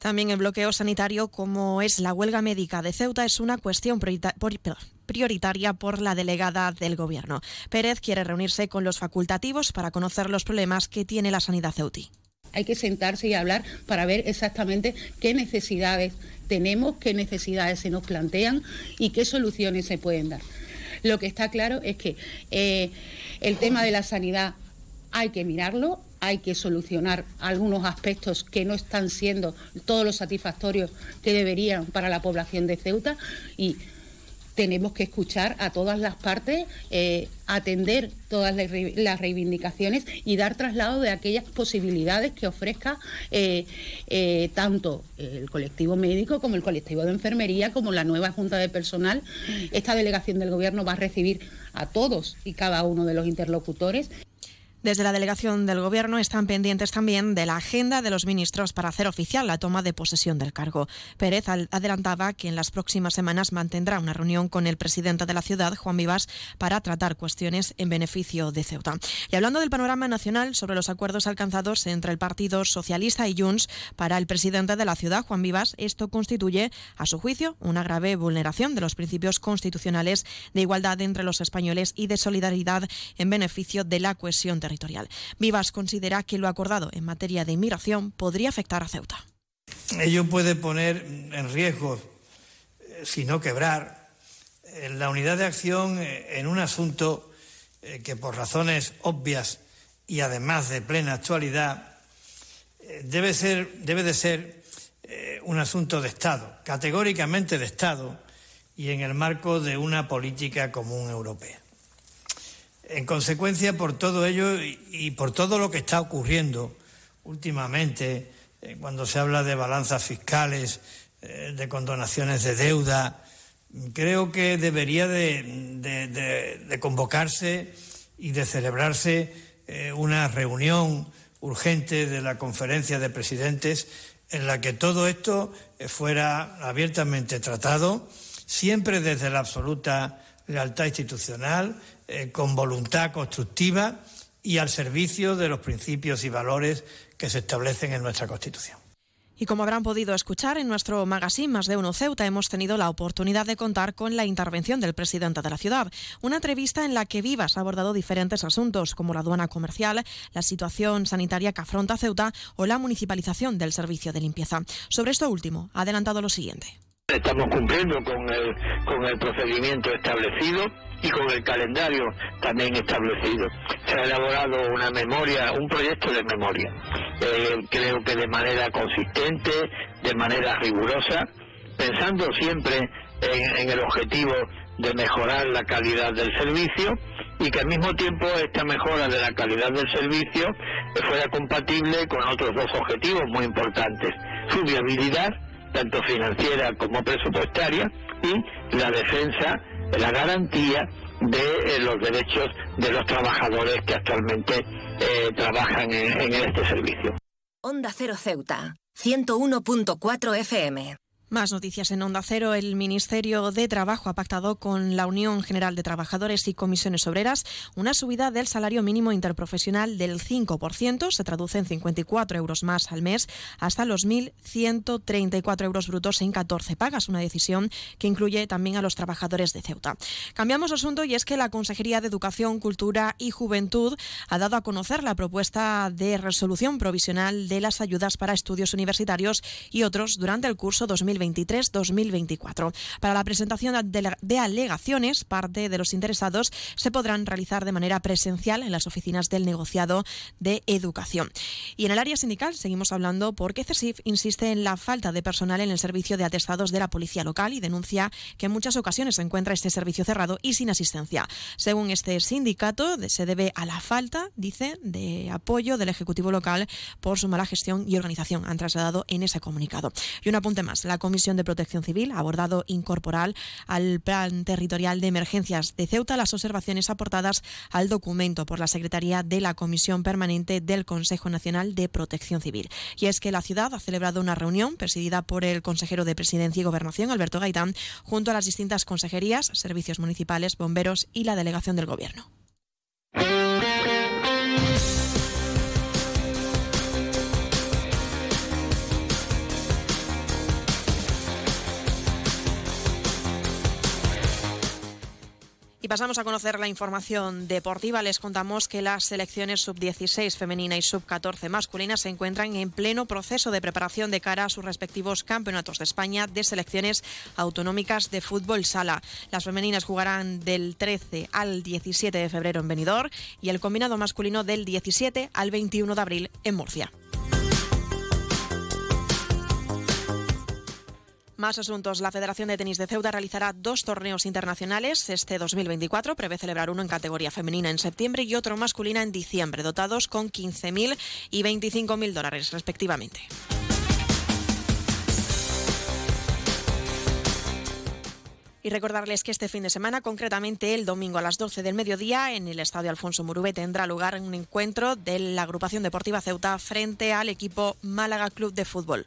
También el bloqueo sanitario, como es la huelga médica de Ceuta, es una cuestión prioritaria por la delegada del Gobierno. Pérez quiere reunirse con los facultativos para conocer los problemas que tiene la sanidad ceutí. Hay que sentarse y hablar para ver exactamente qué necesidades tenemos, qué necesidades se nos plantean y qué soluciones se pueden dar. Lo que está claro es que eh, el tema de la sanidad hay que mirarlo, hay que solucionar algunos aspectos que no están siendo todos los satisfactorios que deberían para la población de Ceuta y tenemos que escuchar a todas las partes, eh, atender todas las reivindicaciones y dar traslado de aquellas posibilidades que ofrezca eh, eh, tanto el colectivo médico como el colectivo de enfermería, como la nueva Junta de Personal. Esta delegación del Gobierno va a recibir a todos y cada uno de los interlocutores. Desde la delegación del Gobierno están pendientes también de la agenda de los ministros para hacer oficial la toma de posesión del cargo. Pérez adelantaba que en las próximas semanas mantendrá una reunión con el presidente de la ciudad, Juan Vivas, para tratar cuestiones en beneficio de Ceuta. Y hablando del panorama nacional sobre los acuerdos alcanzados entre el Partido Socialista y Junts para el presidente de la ciudad, Juan Vivas, esto constituye, a su juicio, una grave vulneración de los principios constitucionales de igualdad entre los españoles y de solidaridad en beneficio de la cohesión territorial territorial. Vivas considera que lo acordado en materia de inmigración podría afectar a Ceuta. Ello puede poner en riesgo, si no quebrar, la unidad de acción en un asunto que por razones obvias y además de plena actualidad debe, ser, debe de ser un asunto de Estado, categóricamente de Estado y en el marco de una política común europea. En consecuencia, por todo ello y por todo lo que está ocurriendo últimamente, eh, cuando se habla de balanzas fiscales, eh, de condonaciones de deuda, creo que debería de, convocarse y de celebrarse eh, una reunión urgente de la conferencia de presidentes en la que todo esto fuera abiertamente tratado, siempre desde la absoluta lealtad institucional, eh, con voluntad constructiva y al servicio de los principios y valores que se establecen en nuestra Constitución. Y como habrán podido escuchar en nuestro magazine Más de Uno Ceuta, hemos tenido la oportunidad de contar con la intervención del presidente de la ciudad. Una entrevista en la que Vivas ha abordado diferentes asuntos, como la aduana comercial, la situación sanitaria que afronta Ceuta o la municipalización del servicio de limpieza. Sobre esto último, ha adelantado lo siguiente. Estamos cumpliendo con el, con el procedimiento establecido y con el calendario también establecido. Se ha elaborado una memoria, un proyecto de memoria, eh, creo que de manera consistente, de manera rigurosa, pensando siempre en, en el objetivo de mejorar la calidad del servicio y que al mismo tiempo esta mejora de la calidad del servicio fuera compatible con otros dos objetivos muy importantes, su viabilidad tanto financiera como presupuestaria, y la defensa, la garantía de eh, los derechos de los trabajadores que actualmente eh, trabajan en, en este servicio. Onda Cero Ceuta, 101.4 FM. Más noticias en Onda Cero. El Ministerio de Trabajo ha pactado con la Unión General de Trabajadores y Comisiones Obreras una subida del salario mínimo interprofesional del 5%, se traduce en 54 euros más al mes, hasta los 1.134 euros brutos en 14 pagas, una decisión que incluye también a los trabajadores de Ceuta. Cambiamos asunto y es que la Consejería de Educación, Cultura y Juventud ha dado a conocer la propuesta de resolución provisional de las ayudas para estudios universitarios y otros durante el curso 2020 2023-2024. Para la presentación de alegaciones, parte de los interesados se podrán realizar de manera presencial en las oficinas del negociado de educación. Y en el área sindical seguimos hablando porque CESIF insiste en la falta de personal en el servicio de atestados de la policía local y denuncia que en muchas ocasiones se encuentra este servicio cerrado y sin asistencia. Según este sindicato, se debe a la falta, dice, de apoyo del Ejecutivo local por su mala gestión y organización. Han trasladado en ese comunicado. Y un apunte más. La Comisión de Protección Civil abordado incorporar al Plan Territorial de Emergencias de Ceuta las observaciones aportadas al documento por la Secretaría de la Comisión Permanente del Consejo Nacional de Protección Civil. Y es que la ciudad ha celebrado una reunión presidida por el consejero de Presidencia y Gobernación, Alberto Gaitán, junto a las distintas consejerías, servicios municipales, bomberos y la delegación del Gobierno. Pasamos a conocer la información deportiva. Les contamos que las selecciones sub-16 femenina y sub-14 masculina se encuentran en pleno proceso de preparación de cara a sus respectivos campeonatos de España de selecciones autonómicas de fútbol sala. Las femeninas jugarán del 13 al 17 de febrero en Benidorm y el combinado masculino del 17 al 21 de abril en Murcia. Más asuntos. La Federación de Tenis de Ceuta realizará dos torneos internacionales este 2024. Prevé celebrar uno en categoría femenina en septiembre y otro masculina en diciembre, dotados con 15.000 y 25.000 dólares respectivamente. Y recordarles que este fin de semana, concretamente el domingo a las 12 del mediodía, en el Estadio Alfonso Murube tendrá lugar un encuentro de la agrupación deportiva Ceuta frente al equipo Málaga Club de Fútbol.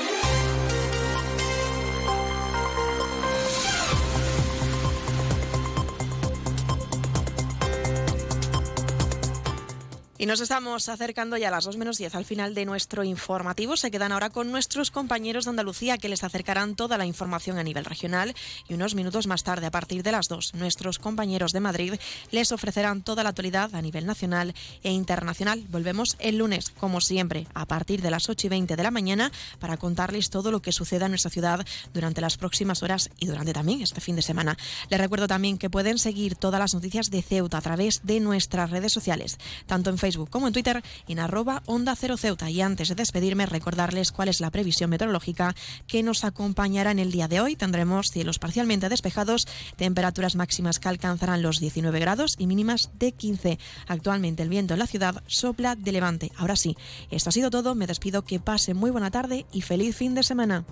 Y nos estamos acercando ya a las 2 menos 10 al final de nuestro informativo. Se quedan ahora con nuestros compañeros de Andalucía que les acercarán toda la información a nivel regional y unos minutos más tarde, a partir de las 2, nuestros compañeros de Madrid les ofrecerán toda la actualidad a nivel nacional e internacional. Volvemos el lunes, como siempre, a partir de las 8 y 20 de la mañana para contarles todo lo que suceda en nuestra ciudad durante las próximas horas y durante también este fin de semana. Les recuerdo también que pueden seguir todas las noticias de Ceuta a través de nuestras redes sociales, tanto en Facebook Facebook como en Twitter en arroba Onda Cero Ceuta. Y antes de despedirme, recordarles cuál es la previsión meteorológica que nos acompañará en el día de hoy. Tendremos cielos parcialmente despejados, temperaturas máximas que alcanzarán los 19 grados y mínimas de 15. Actualmente el viento en la ciudad sopla de levante. Ahora sí, esto ha sido todo. Me despido. Que pase muy buena tarde y feliz fin de semana.